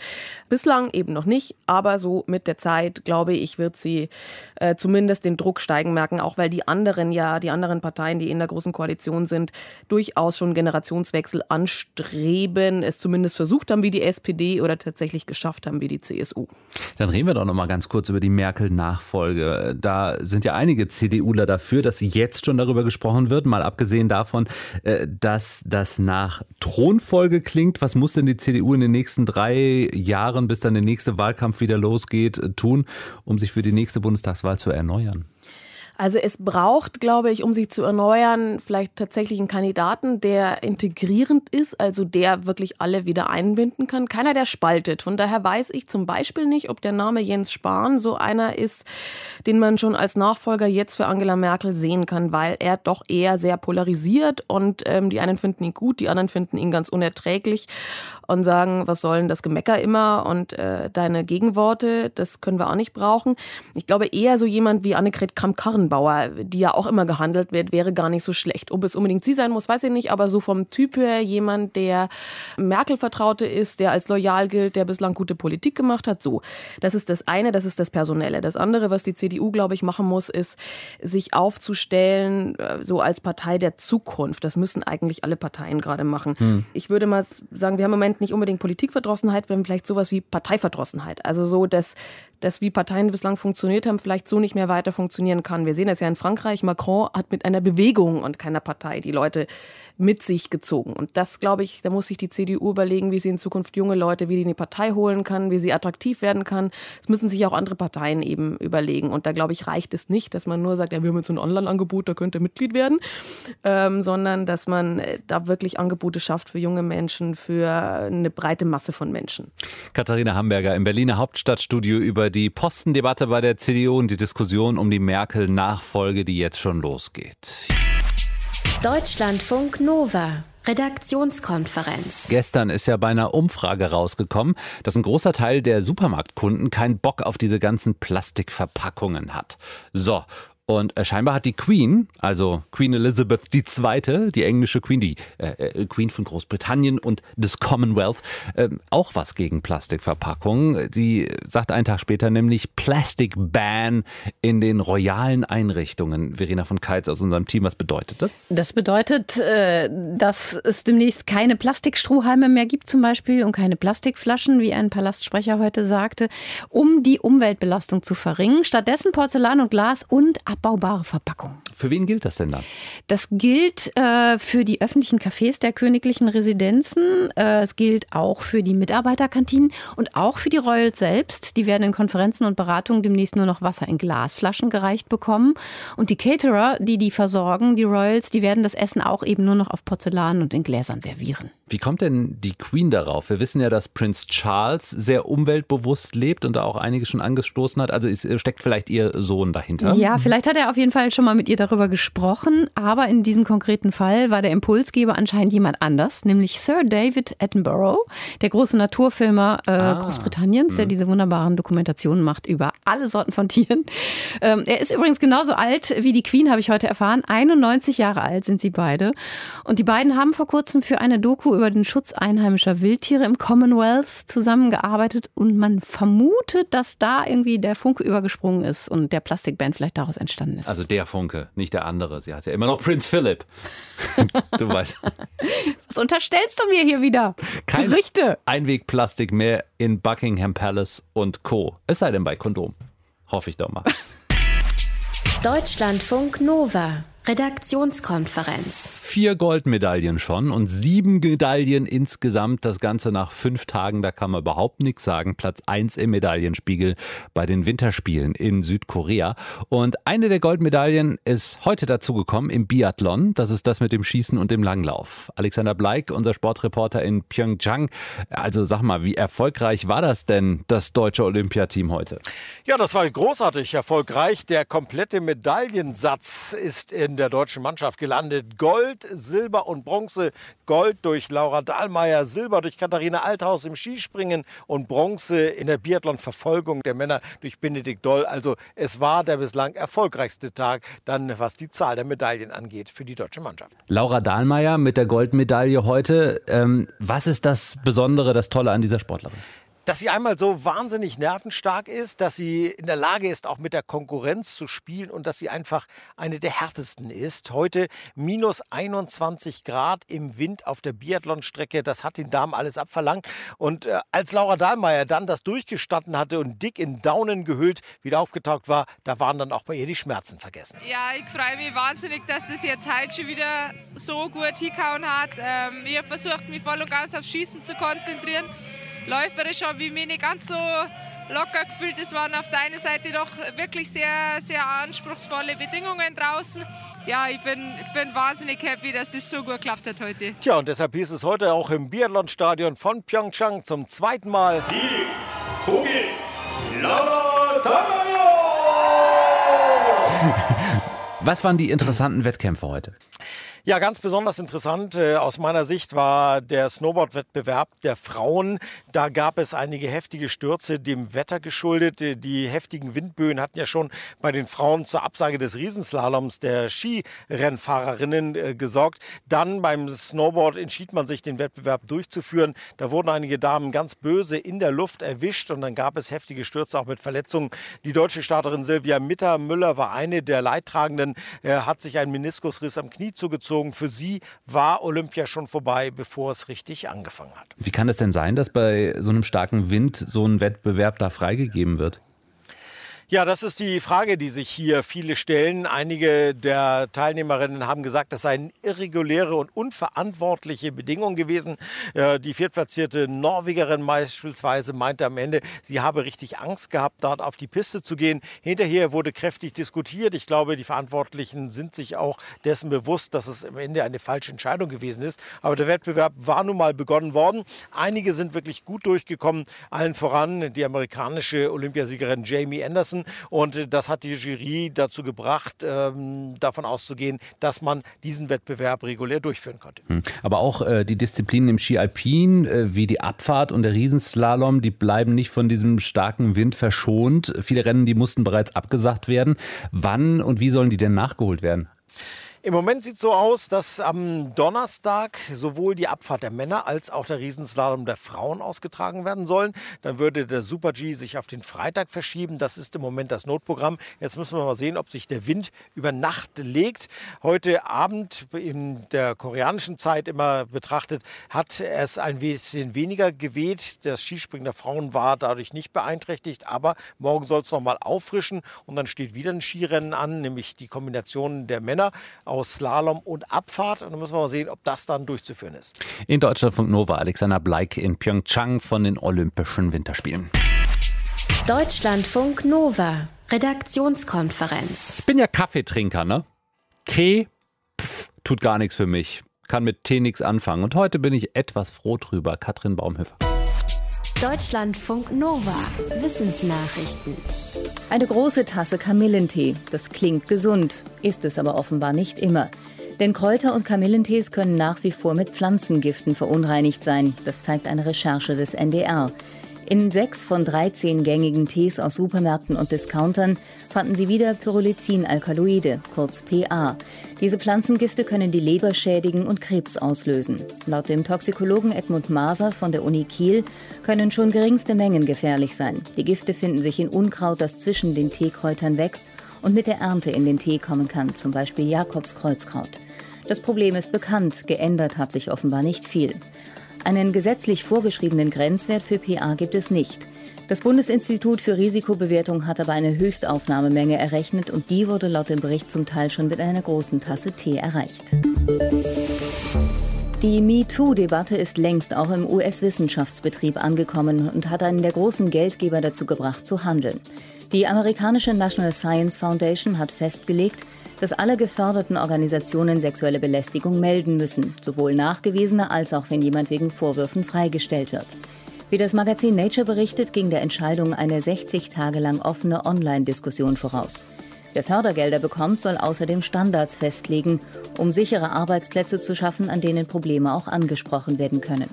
Bislang eben noch nicht, aber so mit der Zeit, glaube ich, wird sie äh, zumindest den Druck steigen merken, auch weil die anderen ja, die anderen Parteien, die in der großen Koalition sind, durchaus schon Generationswechsel anstreben, es zumindest versucht haben wie die SPD oder tatsächlich geschafft haben wie die CSU. Dann reden wir doch nochmal ganz kurz über die Merkel-Nachfolge. Da sind ja einige CDUler dafür, dass sie jetzt schon darüber gesprochen gesprochen wird, mal abgesehen davon, äh, dass das nach Thronfolge klingt. Was muss denn die CDU in den nächsten drei Jahren, bis dann der nächste Wahlkampf wieder losgeht, tun, um sich für die nächste Bundestagswahl zu erneuern? Also es braucht, glaube ich, um sich zu erneuern, vielleicht tatsächlich einen Kandidaten, der integrierend ist, also der wirklich alle wieder einbinden kann. Keiner, der spaltet. Von daher weiß ich zum Beispiel nicht, ob der Name Jens Spahn so einer ist, den man schon als Nachfolger jetzt für Angela Merkel sehen kann, weil er doch eher sehr polarisiert und ähm, die einen finden ihn gut, die anderen finden ihn ganz unerträglich und sagen, was sollen das Gemecker immer und äh, deine Gegenworte, das können wir auch nicht brauchen. Ich glaube eher so jemand wie Annegret Kramp-Karren Brandbauer, die ja auch immer gehandelt wird, wäre gar nicht so schlecht. Ob es unbedingt sie sein muss, weiß ich nicht, aber so vom Typ her jemand, der Merkel Vertraute ist, der als loyal gilt, der bislang gute Politik gemacht hat, so. Das ist das eine, das ist das Personelle. Das andere, was die CDU, glaube ich, machen muss, ist, sich aufzustellen, äh, so als Partei der Zukunft. Das müssen eigentlich alle Parteien gerade machen. Hm. Ich würde mal sagen, wir haben im Moment nicht unbedingt Politikverdrossenheit, wir haben vielleicht sowas wie Parteiverdrossenheit. Also so, dass dass wie Parteien bislang funktioniert haben, vielleicht so nicht mehr weiter funktionieren kann. Wir sehen das ja in Frankreich. Macron hat mit einer Bewegung und keiner Partei die Leute mit sich gezogen. Und das, glaube ich, da muss sich die CDU überlegen, wie sie in Zukunft junge Leute wieder in die Partei holen kann, wie sie attraktiv werden kann. Das müssen sich auch andere Parteien eben überlegen. Und da, glaube ich, reicht es nicht, dass man nur sagt, ja, wir haben jetzt ein Online-Angebot, da könnt ihr Mitglied werden, ähm, sondern dass man äh, da wirklich Angebote schafft für junge Menschen, für eine breite Masse von Menschen. Katharina Hamburger im Berliner Hauptstadtstudio über die Postendebatte bei der CDU und die Diskussion um die Merkel-Nachfolge, die jetzt schon losgeht. Deutschlandfunk Nova. Redaktionskonferenz. Gestern ist ja bei einer Umfrage rausgekommen, dass ein großer Teil der Supermarktkunden keinen Bock auf diese ganzen Plastikverpackungen hat. So, und äh, scheinbar hat die Queen, also Queen Elizabeth II., die englische Queen, die äh, äh, Queen von Großbritannien und des Commonwealth, äh, auch was gegen Plastikverpackungen. Sie sagt einen Tag später nämlich Plastic Ban in den royalen Einrichtungen. Verena von Keitz aus unserem Team, was bedeutet das? Das bedeutet, äh, dass es demnächst keine Plastikstrohhalme mehr gibt zum Beispiel und keine Plastikflaschen, wie ein Palastsprecher heute sagte, um die Umweltbelastung zu verringern. Stattdessen Porzellan und Glas und abbaubare Verpackung. Für wen gilt das denn dann? Das gilt äh, für die öffentlichen Cafés der königlichen Residenzen. Äh, es gilt auch für die Mitarbeiterkantinen und auch für die Royals selbst. Die werden in Konferenzen und Beratungen demnächst nur noch Wasser in Glasflaschen gereicht bekommen. Und die Caterer, die die versorgen, die Royals, die werden das Essen auch eben nur noch auf Porzellan und in Gläsern servieren. Wie kommt denn die Queen darauf? Wir wissen ja, dass Prinz Charles sehr umweltbewusst lebt und da auch einiges schon angestoßen hat. Also ist, steckt vielleicht ihr Sohn dahinter? Ja, vielleicht hat er auf jeden Fall schon mal mit ihr darüber gesprochen. Aber in diesem konkreten Fall war der Impulsgeber anscheinend jemand anders, nämlich Sir David Attenborough, der große Naturfilmer äh, ah. Großbritanniens, der mhm. diese wunderbaren Dokumentationen macht über alle Sorten von Tieren. Ähm, er ist übrigens genauso alt wie die Queen, habe ich heute erfahren. 91 Jahre alt sind sie beide. Und die beiden haben vor kurzem für eine Doku über den Schutz einheimischer Wildtiere im Commonwealth zusammengearbeitet und man vermutet, dass da irgendwie der Funke übergesprungen ist und der Plastikband vielleicht daraus entstanden ist. Also der Funke, nicht der andere. Sie hat ja immer noch Prinz Philipp. du weißt. Was unterstellst du mir hier wieder? Kein Gerüchte. Einwegplastik mehr in Buckingham Palace und Co. Es sei denn bei Kondom. Hoffe ich doch mal. Deutschlandfunk Nova. Redaktionskonferenz. Vier Goldmedaillen schon und sieben Medaillen insgesamt. Das Ganze nach fünf Tagen, da kann man überhaupt nichts sagen. Platz eins im Medaillenspiegel bei den Winterspielen in Südkorea. Und eine der Goldmedaillen ist heute dazugekommen im Biathlon. Das ist das mit dem Schießen und dem Langlauf. Alexander Bleik, unser Sportreporter in Pyeongchang. Also sag mal, wie erfolgreich war das denn, das deutsche Olympiateam heute? Ja, das war großartig erfolgreich. Der komplette Medaillensatz ist in der deutschen Mannschaft gelandet. Gold Silber und Bronze. Gold durch Laura Dahlmeier, Silber durch Katharina Althaus im Skispringen und Bronze in der Biathlon-Verfolgung der Männer durch Benedikt Doll. Also es war der bislang erfolgreichste Tag, dann was die Zahl der Medaillen angeht für die deutsche Mannschaft. Laura Dahlmeier mit der Goldmedaille heute. Ähm, was ist das Besondere, das Tolle an dieser Sportlerin? Dass sie einmal so wahnsinnig nervenstark ist, dass sie in der Lage ist, auch mit der Konkurrenz zu spielen und dass sie einfach eine der härtesten ist. Heute minus 21 Grad im Wind auf der Biathlonstrecke, das hat den Damen alles abverlangt. Und äh, als Laura Dahlmeier dann das durchgestanden hatte und dick in Daunen gehüllt wieder aufgetaucht war, da waren dann auch bei ihr die Schmerzen vergessen. Ja, ich freue mich wahnsinnig, dass das jetzt heute schon wieder so gut hingehauen hat. Ähm, ich habe versucht, mich voll und ganz aufs Schießen zu konzentrieren läuferisch habe ich mich nicht ganz so locker gefühlt. Es waren auf der einen Seite doch wirklich sehr, sehr anspruchsvolle Bedingungen draußen. Ja, ich bin, ich bin wahnsinnig happy, dass das so gut geklappt hat heute. Tja, und deshalb hieß es heute auch im Biathlon-Stadion von Pyeongchang zum zweiten Mal. Die Kugel Was waren die interessanten Wettkämpfe heute? Ja, ganz besonders interessant äh, aus meiner Sicht war der Snowboard-Wettbewerb der Frauen. Da gab es einige heftige Stürze, dem Wetter geschuldet. Die heftigen Windböen hatten ja schon bei den Frauen zur Absage des Riesenslaloms der Skirennfahrerinnen äh, gesorgt. Dann beim Snowboard entschied man sich, den Wettbewerb durchzuführen. Da wurden einige Damen ganz böse in der Luft erwischt und dann gab es heftige Stürze auch mit Verletzungen. Die deutsche Starterin Silvia Mitter-Müller war eine der Leidtragenden, äh, hat sich einen Meniskusriss am Knie zugezogen bezogen. Für sie war Olympia schon vorbei, bevor es richtig angefangen hat. Wie kann es denn sein, dass bei so einem starken Wind so ein Wettbewerb da freigegeben wird? Ja, das ist die Frage, die sich hier viele stellen. Einige der Teilnehmerinnen haben gesagt, das seien irreguläre und unverantwortliche Bedingungen gewesen. Äh, die viertplatzierte Norwegerin beispielsweise meinte am Ende, sie habe richtig Angst gehabt, dort auf die Piste zu gehen. Hinterher wurde kräftig diskutiert. Ich glaube, die Verantwortlichen sind sich auch dessen bewusst, dass es am Ende eine falsche Entscheidung gewesen ist. Aber der Wettbewerb war nun mal begonnen worden. Einige sind wirklich gut durchgekommen. Allen voran die amerikanische Olympiasiegerin Jamie Anderson lassen. Und das hat die Jury dazu gebracht, ähm, davon auszugehen, dass man diesen Wettbewerb regulär durchführen konnte. Hm. Aber auch äh, die Disziplinen im Ski Alpin, äh, wie die Abfahrt und der Riesenslalom, die bleiben nicht von diesem starken Wind verschont. Viele Rennen, die mussten bereits abgesagt werden. Wann und wie sollen die denn nachgeholt werden? Im Moment sieht es so aus, dass am Donnerstag sowohl die Abfahrt der Männer als auch der Riesenslalom der Frauen ausgetragen werden sollen. Dann würde der Super G sich auf den Freitag verschieben. Das ist im Moment das Notprogramm. Jetzt müssen wir mal sehen, ob sich der Wind über Nacht legt. Heute Abend in der koreanischen Zeit immer betrachtet, hat es ein bisschen weniger geweht. Das Skispringen der Frauen war dadurch nicht beeinträchtigt. Aber morgen soll es noch mal auffrischen und dann steht wieder ein Skirennen an, nämlich die Kombination der Männer aus Slalom und Abfahrt. Und dann müssen wir mal sehen, ob das dann durchzuführen ist. In Deutschlandfunk Nova, Alexander Bleik in Pyeongchang von den Olympischen Winterspielen. Deutschlandfunk Nova, Redaktionskonferenz. Ich bin ja Kaffeetrinker, ne? Tee, pff, tut gar nichts für mich. Kann mit Tee nichts anfangen. Und heute bin ich etwas froh drüber. Katrin Baumhöfer. Deutschlandfunk Nova. Wissensnachrichten. Eine große Tasse Kamillentee. Das klingt gesund, ist es aber offenbar nicht immer. Denn Kräuter- und Kamillentees können nach wie vor mit Pflanzengiften verunreinigt sein. Das zeigt eine Recherche des NDR. In sechs von 13 gängigen Tees aus Supermärkten und Discountern fanden sie wieder Pyrrolizin-Alkaloide, kurz PA. Diese Pflanzengifte können die Leber schädigen und Krebs auslösen. Laut dem Toxikologen Edmund Maser von der Uni Kiel können schon geringste Mengen gefährlich sein. Die Gifte finden sich in Unkraut, das zwischen den Teekräutern wächst und mit der Ernte in den Tee kommen kann, zum Beispiel Jakobskreuzkraut. Das Problem ist bekannt, geändert hat sich offenbar nicht viel. Einen gesetzlich vorgeschriebenen Grenzwert für PA gibt es nicht. Das Bundesinstitut für Risikobewertung hat aber eine Höchstaufnahmemenge errechnet und die wurde laut dem Bericht zum Teil schon mit einer großen Tasse Tee erreicht. Die MeToo-Debatte ist längst auch im US-Wissenschaftsbetrieb angekommen und hat einen der großen Geldgeber dazu gebracht, zu handeln. Die amerikanische National Science Foundation hat festgelegt, dass alle geförderten Organisationen sexuelle Belästigung melden müssen, sowohl nachgewiesene als auch wenn jemand wegen Vorwürfen freigestellt wird. Wie das Magazin Nature berichtet, ging der Entscheidung eine 60 Tage lang offene Online-Diskussion voraus. Wer Fördergelder bekommt, soll außerdem Standards festlegen, um sichere Arbeitsplätze zu schaffen, an denen Probleme auch angesprochen werden können.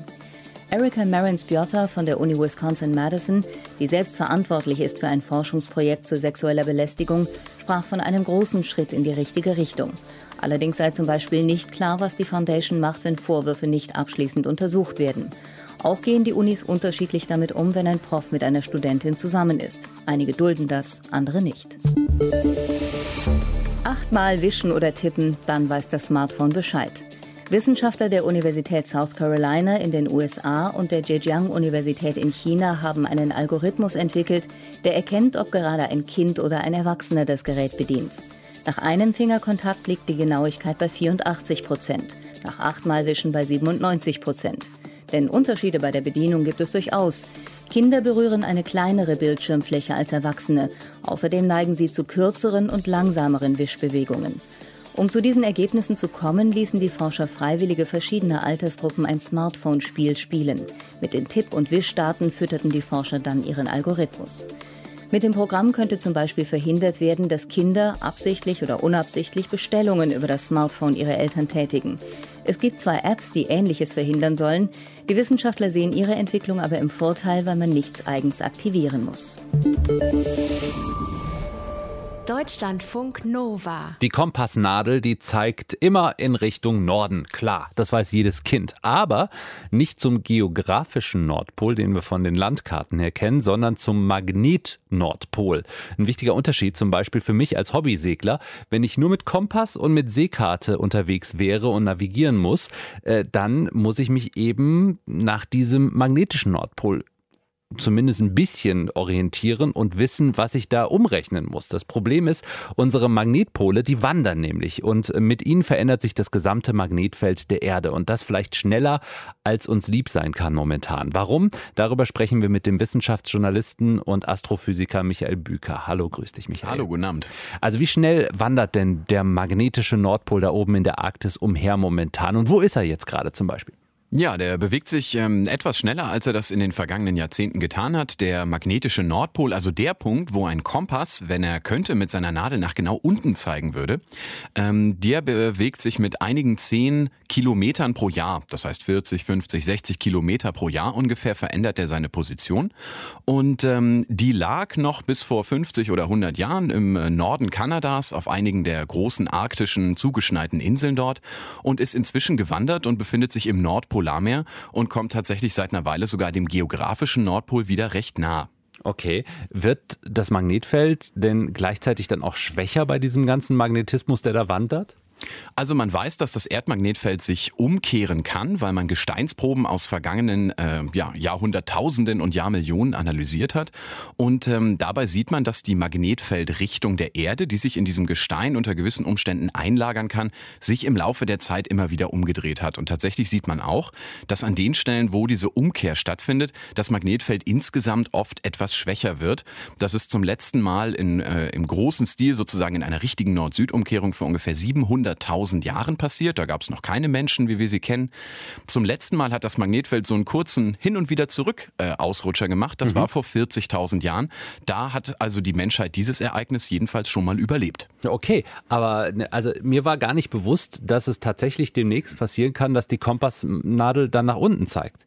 Erika Marins-Bjotta von der Uni Wisconsin-Madison, die selbst verantwortlich ist für ein Forschungsprojekt zu sexueller Belästigung, sprach von einem großen Schritt in die richtige Richtung. Allerdings sei zum Beispiel nicht klar, was die Foundation macht, wenn Vorwürfe nicht abschließend untersucht werden. Auch gehen die Unis unterschiedlich damit um, wenn ein Prof mit einer Studentin zusammen ist. Einige dulden das, andere nicht. Achtmal wischen oder tippen, dann weiß das Smartphone Bescheid. Wissenschaftler der Universität South Carolina in den USA und der Zhejiang-Universität in China haben einen Algorithmus entwickelt, der erkennt, ob gerade ein Kind oder ein Erwachsener das Gerät bedient. Nach einem Fingerkontakt liegt die Genauigkeit bei 84 Prozent, nach achtmal Wischen bei 97 Prozent. Denn Unterschiede bei der Bedienung gibt es durchaus. Kinder berühren eine kleinere Bildschirmfläche als Erwachsene. Außerdem neigen sie zu kürzeren und langsameren Wischbewegungen. Um zu diesen Ergebnissen zu kommen, ließen die Forscher Freiwillige verschiedener Altersgruppen ein Smartphone-Spiel spielen. Mit den Tipp- und Wischdaten fütterten die Forscher dann ihren Algorithmus. Mit dem Programm könnte zum Beispiel verhindert werden, dass Kinder absichtlich oder unabsichtlich Bestellungen über das Smartphone ihrer Eltern tätigen. Es gibt zwei Apps, die Ähnliches verhindern sollen. Die Wissenschaftler sehen ihre Entwicklung aber im Vorteil, weil man nichts eigens aktivieren muss. Deutschlandfunk Nova. Die Kompassnadel, die zeigt immer in Richtung Norden. Klar, das weiß jedes Kind. Aber nicht zum geografischen Nordpol, den wir von den Landkarten her kennen, sondern zum Magnet-Nordpol. Ein wichtiger Unterschied zum Beispiel für mich als Hobbysegler. Wenn ich nur mit Kompass und mit Seekarte unterwegs wäre und navigieren muss, äh, dann muss ich mich eben nach diesem magnetischen Nordpol zumindest ein bisschen orientieren und wissen, was ich da umrechnen muss. Das Problem ist, unsere Magnetpole, die wandern nämlich und mit ihnen verändert sich das gesamte Magnetfeld der Erde und das vielleicht schneller, als uns lieb sein kann momentan. Warum? Darüber sprechen wir mit dem Wissenschaftsjournalisten und Astrophysiker Michael Büker. Hallo, grüß dich, Michael. Hallo, guten Abend. Also wie schnell wandert denn der magnetische Nordpol da oben in der Arktis umher momentan und wo ist er jetzt gerade zum Beispiel? Ja, der bewegt sich ähm, etwas schneller, als er das in den vergangenen Jahrzehnten getan hat. Der magnetische Nordpol, also der Punkt, wo ein Kompass, wenn er könnte, mit seiner Nadel nach genau unten zeigen würde, ähm, der bewegt sich mit einigen zehn Kilometern pro Jahr. Das heißt 40, 50, 60 Kilometer pro Jahr ungefähr verändert er seine Position. Und ähm, die lag noch bis vor 50 oder 100 Jahren im äh, Norden Kanadas auf einigen der großen arktischen zugeschneiten Inseln dort und ist inzwischen gewandert und befindet sich im Nordpol Polarmeer und kommt tatsächlich seit einer Weile sogar dem geografischen Nordpol wieder recht nah. Okay. Wird das Magnetfeld denn gleichzeitig dann auch schwächer bei diesem ganzen Magnetismus, der da wandert? Also man weiß, dass das Erdmagnetfeld sich umkehren kann, weil man Gesteinsproben aus vergangenen äh, ja, Jahrhunderttausenden und Jahrmillionen analysiert hat. Und ähm, dabei sieht man, dass die Magnetfeldrichtung der Erde, die sich in diesem Gestein unter gewissen Umständen einlagern kann, sich im Laufe der Zeit immer wieder umgedreht hat. Und tatsächlich sieht man auch, dass an den Stellen, wo diese Umkehr stattfindet, das Magnetfeld insgesamt oft etwas schwächer wird. Das ist zum letzten Mal in, äh, im großen Stil sozusagen in einer richtigen Nord-Süd-Umkehrung für ungefähr 700 100.000 Jahren passiert. Da gab es noch keine Menschen, wie wir sie kennen. Zum letzten Mal hat das Magnetfeld so einen kurzen Hin- und wieder zurück äh, Ausrutscher gemacht. Das mhm. war vor 40.000 Jahren. Da hat also die Menschheit dieses Ereignis jedenfalls schon mal überlebt. Okay, aber ne, also mir war gar nicht bewusst, dass es tatsächlich demnächst passieren kann, dass die Kompassnadel dann nach unten zeigt.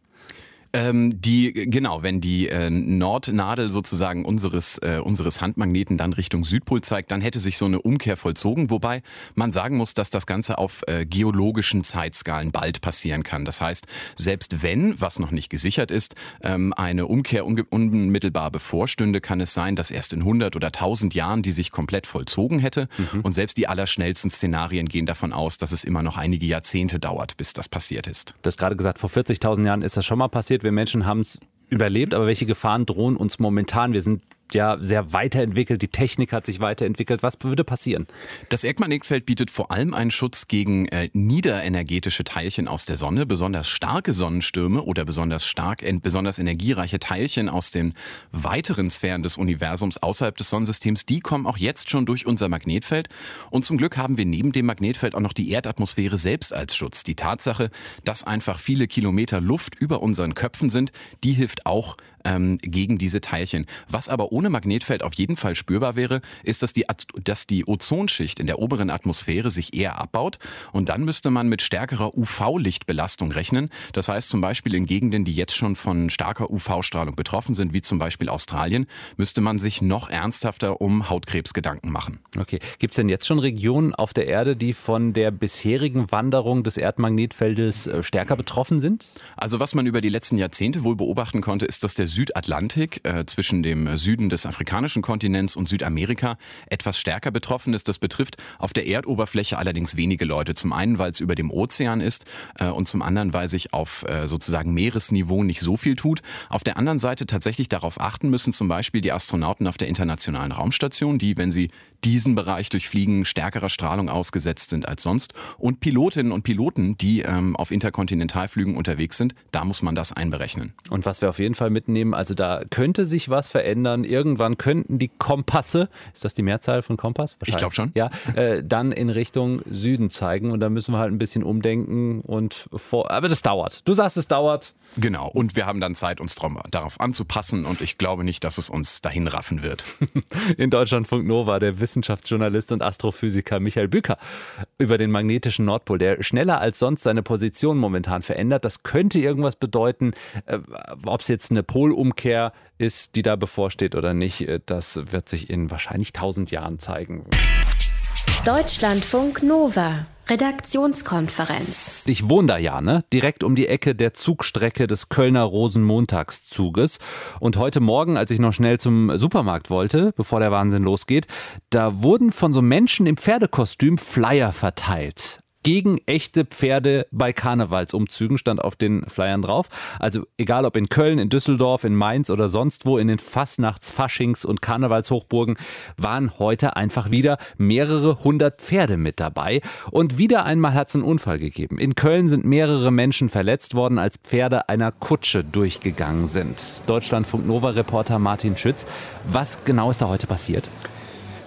Ähm, die, genau, wenn die äh, Nordnadel sozusagen unseres, äh, unseres Handmagneten dann Richtung Südpol zeigt, dann hätte sich so eine Umkehr vollzogen, wobei man sagen muss, dass das Ganze auf äh, geologischen Zeitskalen bald passieren kann. Das heißt, selbst wenn, was noch nicht gesichert ist, ähm, eine Umkehr unmittelbar bevorstünde, kann es sein, dass erst in 100 oder 1000 Jahren die sich komplett vollzogen hätte. Mhm. Und selbst die allerschnellsten Szenarien gehen davon aus, dass es immer noch einige Jahrzehnte dauert, bis das passiert ist. Du hast gerade gesagt, vor 40.000 Jahren ist das schon mal passiert wir Menschen haben es überlebt, aber welche Gefahren drohen uns momentan? Wir sind ja sehr weiterentwickelt, die Technik hat sich weiterentwickelt. Was würde passieren? Das Erdmagnetfeld bietet vor allem einen Schutz gegen äh, niederenergetische Teilchen aus der Sonne, besonders starke Sonnenstürme oder besonders stark, besonders energiereiche Teilchen aus den weiteren Sphären des Universums außerhalb des Sonnensystems. Die kommen auch jetzt schon durch unser Magnetfeld. Und zum Glück haben wir neben dem Magnetfeld auch noch die Erdatmosphäre selbst als Schutz. Die Tatsache, dass einfach viele Kilometer Luft über unseren Köpfen sind, die hilft auch ähm, gegen diese Teilchen. Was aber ohne Magnetfeld auf jeden Fall spürbar wäre, ist, dass die, dass die Ozonschicht in der oberen Atmosphäre sich eher abbaut und dann müsste man mit stärkerer UV-Lichtbelastung rechnen. Das heißt zum Beispiel in Gegenden, die jetzt schon von starker UV-Strahlung betroffen sind, wie zum Beispiel Australien, müsste man sich noch ernsthafter um Hautkrebs Gedanken machen. Okay. Gibt es denn jetzt schon Regionen auf der Erde, die von der bisherigen Wanderung des Erdmagnetfeldes äh, stärker betroffen sind? Also was man über die letzten Jahrzehnte wohl beobachten konnte, ist, dass der Südatlantik äh, zwischen dem Süden des afrikanischen Kontinents und Südamerika etwas stärker betroffen ist. Das betrifft auf der Erdoberfläche allerdings wenige Leute. Zum einen, weil es über dem Ozean ist äh, und zum anderen, weil sich auf äh, sozusagen Meeresniveau nicht so viel tut. Auf der anderen Seite tatsächlich darauf achten müssen zum Beispiel die Astronauten auf der Internationalen Raumstation, die, wenn sie diesen Bereich durchfliegen, stärkerer Strahlung ausgesetzt sind als sonst. Und Pilotinnen und Piloten, die ähm, auf Interkontinentalflügen unterwegs sind, da muss man das einberechnen. Und was wir auf jeden Fall mitnehmen, also da könnte sich was verändern. Irgendwann könnten die Kompasse, ist das die Mehrzahl von Kompass? Ich glaube schon. Ja, äh, dann in Richtung Süden zeigen. Und da müssen wir halt ein bisschen umdenken und vor. Aber das dauert. Du sagst, es dauert. Genau. Und wir haben dann Zeit, uns darauf anzupassen. Und ich glaube nicht, dass es uns dahin raffen wird. In Deutschlandfunk Nova, der Wissenschaftsjournalist und Astrophysiker Michael Bücker über den magnetischen Nordpol, der schneller als sonst seine Position momentan verändert. Das könnte irgendwas bedeuten, äh, ob es jetzt eine Polumkehr ist, die da bevorsteht oder nicht. Äh, das wird sich in wahrscheinlich tausend Jahren zeigen. Deutschlandfunk Nova. Redaktionskonferenz. Ich wohne da ja, ne? Direkt um die Ecke der Zugstrecke des Kölner Rosenmontagszuges. Und heute Morgen, als ich noch schnell zum Supermarkt wollte, bevor der Wahnsinn losgeht, da wurden von so Menschen im Pferdekostüm Flyer verteilt gegen echte Pferde bei Karnevalsumzügen stand auf den Flyern drauf. Also egal ob in Köln, in Düsseldorf, in Mainz oder sonst wo in den Fastnachts-, Faschings- und Karnevalshochburgen waren heute einfach wieder mehrere hundert Pferde mit dabei. Und wieder einmal hat es einen Unfall gegeben. In Köln sind mehrere Menschen verletzt worden, als Pferde einer Kutsche durchgegangen sind. Deutschlandfunk Nova-Reporter Martin Schütz. Was genau ist da heute passiert?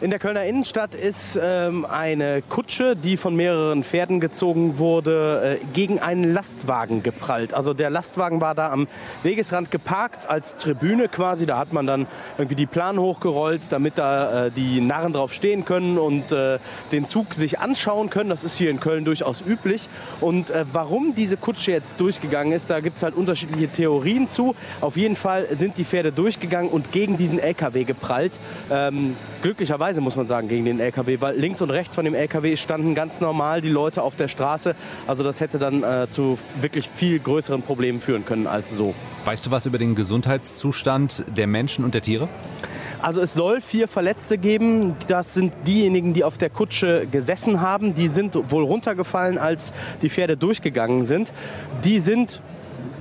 In der Kölner Innenstadt ist ähm, eine Kutsche, die von mehreren Pferden gezogen wurde, äh, gegen einen Lastwagen geprallt. Also der Lastwagen war da am Wegesrand geparkt als Tribüne quasi. Da hat man dann irgendwie die Plan hochgerollt, damit da äh, die Narren drauf stehen können und äh, den Zug sich anschauen können. Das ist hier in Köln durchaus üblich. Und äh, warum diese Kutsche jetzt durchgegangen ist, da gibt es halt unterschiedliche Theorien zu. Auf jeden Fall sind die Pferde durchgegangen und gegen diesen LKW geprallt. Ähm, glücklicherweise Weise, muss man sagen, gegen den LKW, weil links und rechts von dem LKW standen ganz normal die Leute auf der Straße. Also das hätte dann äh, zu wirklich viel größeren Problemen führen können als so. Weißt du was über den Gesundheitszustand der Menschen und der Tiere? Also es soll vier Verletzte geben. Das sind diejenigen, die auf der Kutsche gesessen haben. Die sind wohl runtergefallen, als die Pferde durchgegangen sind. Die sind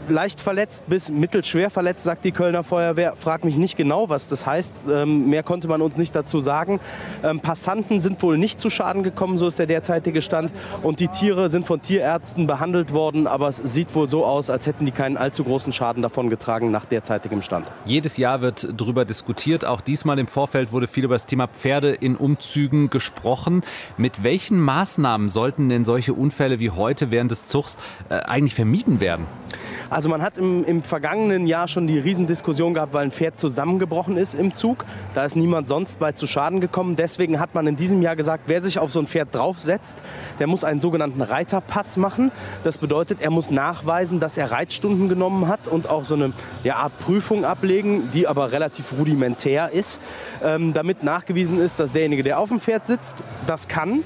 leicht verletzt bis mittelschwer verletzt, sagt die Kölner Feuerwehr. Frag mich nicht genau, was das heißt. Ähm, mehr konnte man uns nicht dazu sagen. Ähm, Passanten sind wohl nicht zu Schaden gekommen, so ist der derzeitige Stand. Und die Tiere sind von Tierärzten behandelt worden, aber es sieht wohl so aus, als hätten die keinen allzu großen Schaden davon getragen nach derzeitigem Stand. Jedes Jahr wird darüber diskutiert. Auch diesmal im Vorfeld wurde viel über das Thema Pferde in Umzügen gesprochen. Mit welchen Maßnahmen sollten denn solche Unfälle wie heute während des Zugs äh, eigentlich vermieden werden? Also man hat im, im vergangenen Jahr schon die Riesendiskussion gehabt, weil ein Pferd zusammengebrochen ist im Zug. Da ist niemand sonst bei zu Schaden gekommen. Deswegen hat man in diesem Jahr gesagt, wer sich auf so ein Pferd draufsetzt, der muss einen sogenannten Reiterpass machen. Das bedeutet, er muss nachweisen, dass er Reitstunden genommen hat und auch so eine ja, Art Prüfung ablegen, die aber relativ rudimentär ist, ähm, damit nachgewiesen ist, dass derjenige, der auf dem Pferd sitzt, das kann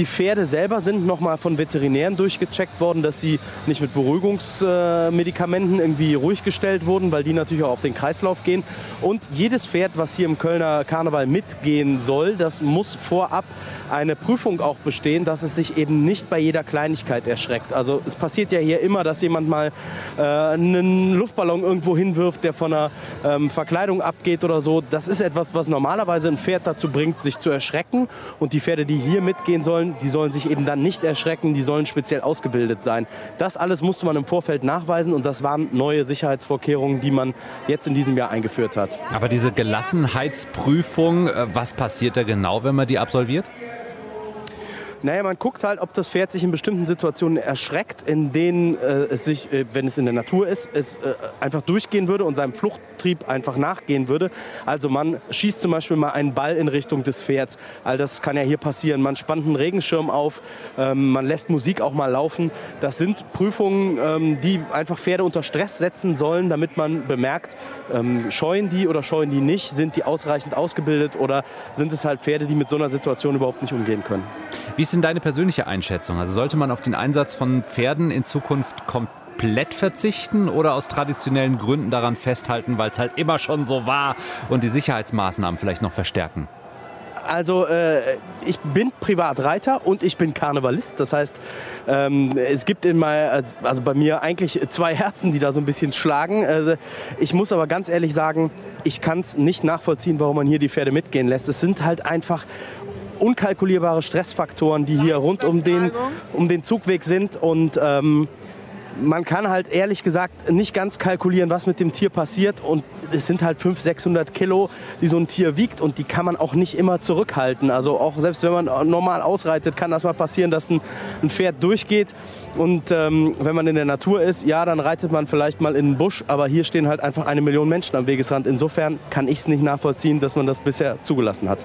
Die Pferde selber sind nochmal von Veterinären durchgecheckt worden, dass sie nicht mit Beruhigungsmedikamenten irgendwie ruhig gestellt wurden, weil die natürlich auch auf den Kreislauf gehen. Und jedes Pferd, was hier im Kölner Karneval mitgehen soll, das muss vorab eine Prüfung auch bestehen, dass es sich eben nicht bei jeder Kleinigkeit erschreckt. Also es passiert ja hier immer, dass jemand mal äh, einen Luftballon irgendwo hinwirft, der von einer ähm, Verkleidung abgeht oder so. Das ist etwas, was normalerweise ein Pferd dazu bringt, sich zu erschrecken. Und die Pferde, die hier mitgehen sollen, die sollen sich eben dann nicht erschrecken, die sollen speziell ausgebildet sein. Das alles musste man im Vorfeld nachweisen und das waren neue Sicherheitsvorkehrungen, die man jetzt in diesem Jahr eingeführt hat. Aber diese Gelassenheitsprüfung, äh, was passiert da genau, wenn man die absolviert? Naja, man guckt halt, ob das Pferd sich in bestimmten Situationen erschreckt, in denen äh, es sich, äh, wenn es in der Natur ist, es äh, einfach durchgehen würde und seinem Fluchttrieb einfach nachgehen würde. Also man schießt zum Beispiel mal einen Ball in Richtung des Pferds. All das kann ja hier passieren. Man spannt einen Regenschirm auf, ähm, man lässt Musik auch mal laufen. Das sind Prüfungen, ähm, die einfach Pferde unter Stress setzen sollen, damit man bemerkt, ähm, scheuen die oder scheuen die nicht, sind die ausreichend ausgebildet oder sind es halt Pferde, die mit so einer Situation überhaupt nicht umgehen können. Wie ist denn deine persönliche Einschätzung? Also sollte man auf den Einsatz von Pferden in Zukunft komplett verzichten oder aus traditionellen Gründen daran festhalten, weil es halt immer schon so war und die Sicherheitsmaßnahmen vielleicht noch verstärken? Also äh, ich bin Privatreiter und ich bin Karnevalist. Das heißt, ähm, es gibt in mein, also bei mir eigentlich zwei Herzen, die da so ein bisschen schlagen. Äh, ich muss aber ganz ehrlich sagen, ich kann es nicht nachvollziehen, warum man hier die Pferde mitgehen lässt. Es sind halt einfach unkalkulierbare Stressfaktoren, die hier rund um den, um den Zugweg sind. Und ähm, man kann halt ehrlich gesagt nicht ganz kalkulieren, was mit dem Tier passiert. Und es sind halt 500, 600 Kilo, die so ein Tier wiegt. Und die kann man auch nicht immer zurückhalten. Also auch selbst wenn man normal ausreitet, kann das mal passieren, dass ein, ein Pferd durchgeht. Und ähm, wenn man in der Natur ist, ja, dann reitet man vielleicht mal in den Busch. Aber hier stehen halt einfach eine Million Menschen am Wegesrand. Insofern kann ich es nicht nachvollziehen, dass man das bisher zugelassen hat.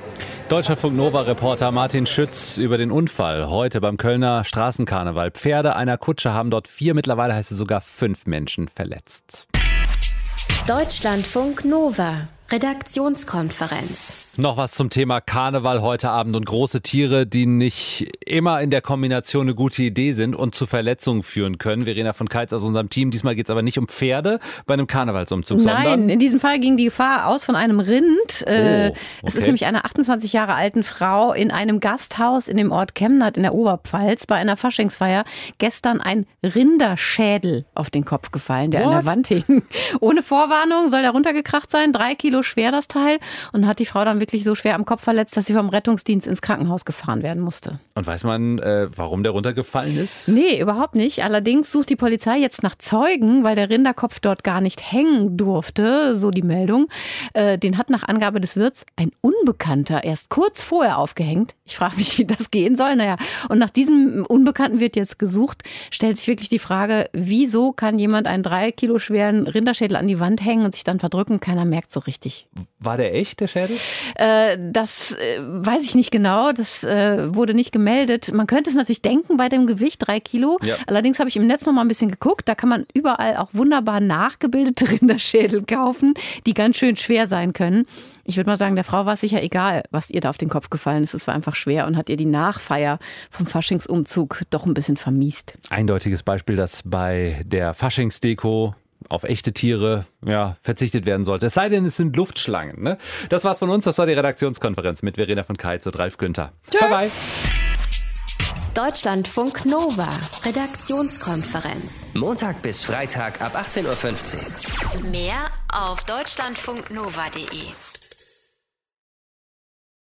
Deutscher Funk Nova-Reporter Martin Schütz über den Unfall heute beim Kölner Straßenkarneval. Pferde einer Kutsche haben dort vier, mittlerweile heißt es sogar fünf Menschen verletzt. Deutschlandfunk Nova, Redaktionskonferenz. Noch was zum Thema Karneval heute Abend und große Tiere, die nicht immer in der Kombination eine gute Idee sind und zu Verletzungen führen können. Verena von Keitz aus unserem Team. Diesmal geht es aber nicht um Pferde bei einem Karnevalsumzug, Nein, in diesem Fall ging die Gefahr aus von einem Rind. Äh, Oh, Es ist okay. nämlich einer 28 Jahre alten Frau in einem Gasthaus in dem Ort Chemnat in der Oberpfalz bei einer Faschingsfeier gestern ein Rinderschädel auf den Kopf gefallen, der an der What? Wand hing. Ohne Vorwarnung soll der runtergekracht sein, drei Kilo schwer das Teil und hat die Frau dann wirklich so schwer am Kopf verletzt, dass sie vom Rettungsdienst ins Krankenhaus gefahren werden musste. Und weiß man, äh, warum der runtergefallen ist? Nee, überhaupt nicht. Allerdings sucht die Polizei jetzt nach Zeugen, weil der Rinderkopf dort gar nicht hängen durfte, so die Meldung. Äh, den hat nach Angabe des Wirts ein Unbekannter erst kurz vorher aufgehängt. Ich frage mich, wie das gehen soll. Naja, und nach diesem Unbekannten wird jetzt gesucht. Stellt sich wirklich die Frage, wieso kann jemand einen drei Kilo schweren Rinderschädel an die Wand hängen und sich dann verdrücken? Keiner merkt so richtig. War der echt, der Schädel? Äh, das äh, weiß ich nicht genau. Das äh, wurde nicht gemeldet. Man könnte es natürlich denken bei dem Gewicht, drei Kilo. Ja. Allerdings habe ich im Netz noch mal ein bisschen geguckt. Da kann man überall auch wunderbar nachgebildete Rinderschädel kaufen, die ganz schön schwer sein können. Ich würde mal sagen, der Frau war es sicher egal, was ihr da auf den Kopf gefallen ist. Es war einfach schwer und hat ihr die Nachfeier vom Faschingsumzug doch ein bisschen vermiest. Eindeutiges Beispiel, dass bei der Faschingsdeko auf echte Tiere ja, verzichtet werden sollte. Es sei denn, es sind Luftschlangen. Ne? Das war's von uns. Das war die Redaktionskonferenz mit Verena von Keitz und Ralf Günther. Bye bye. Deutschlandfunk Nova, Redaktionskonferenz. Montag bis Freitag ab 18.15 Uhr. Mehr auf deutschlandfunknova.de.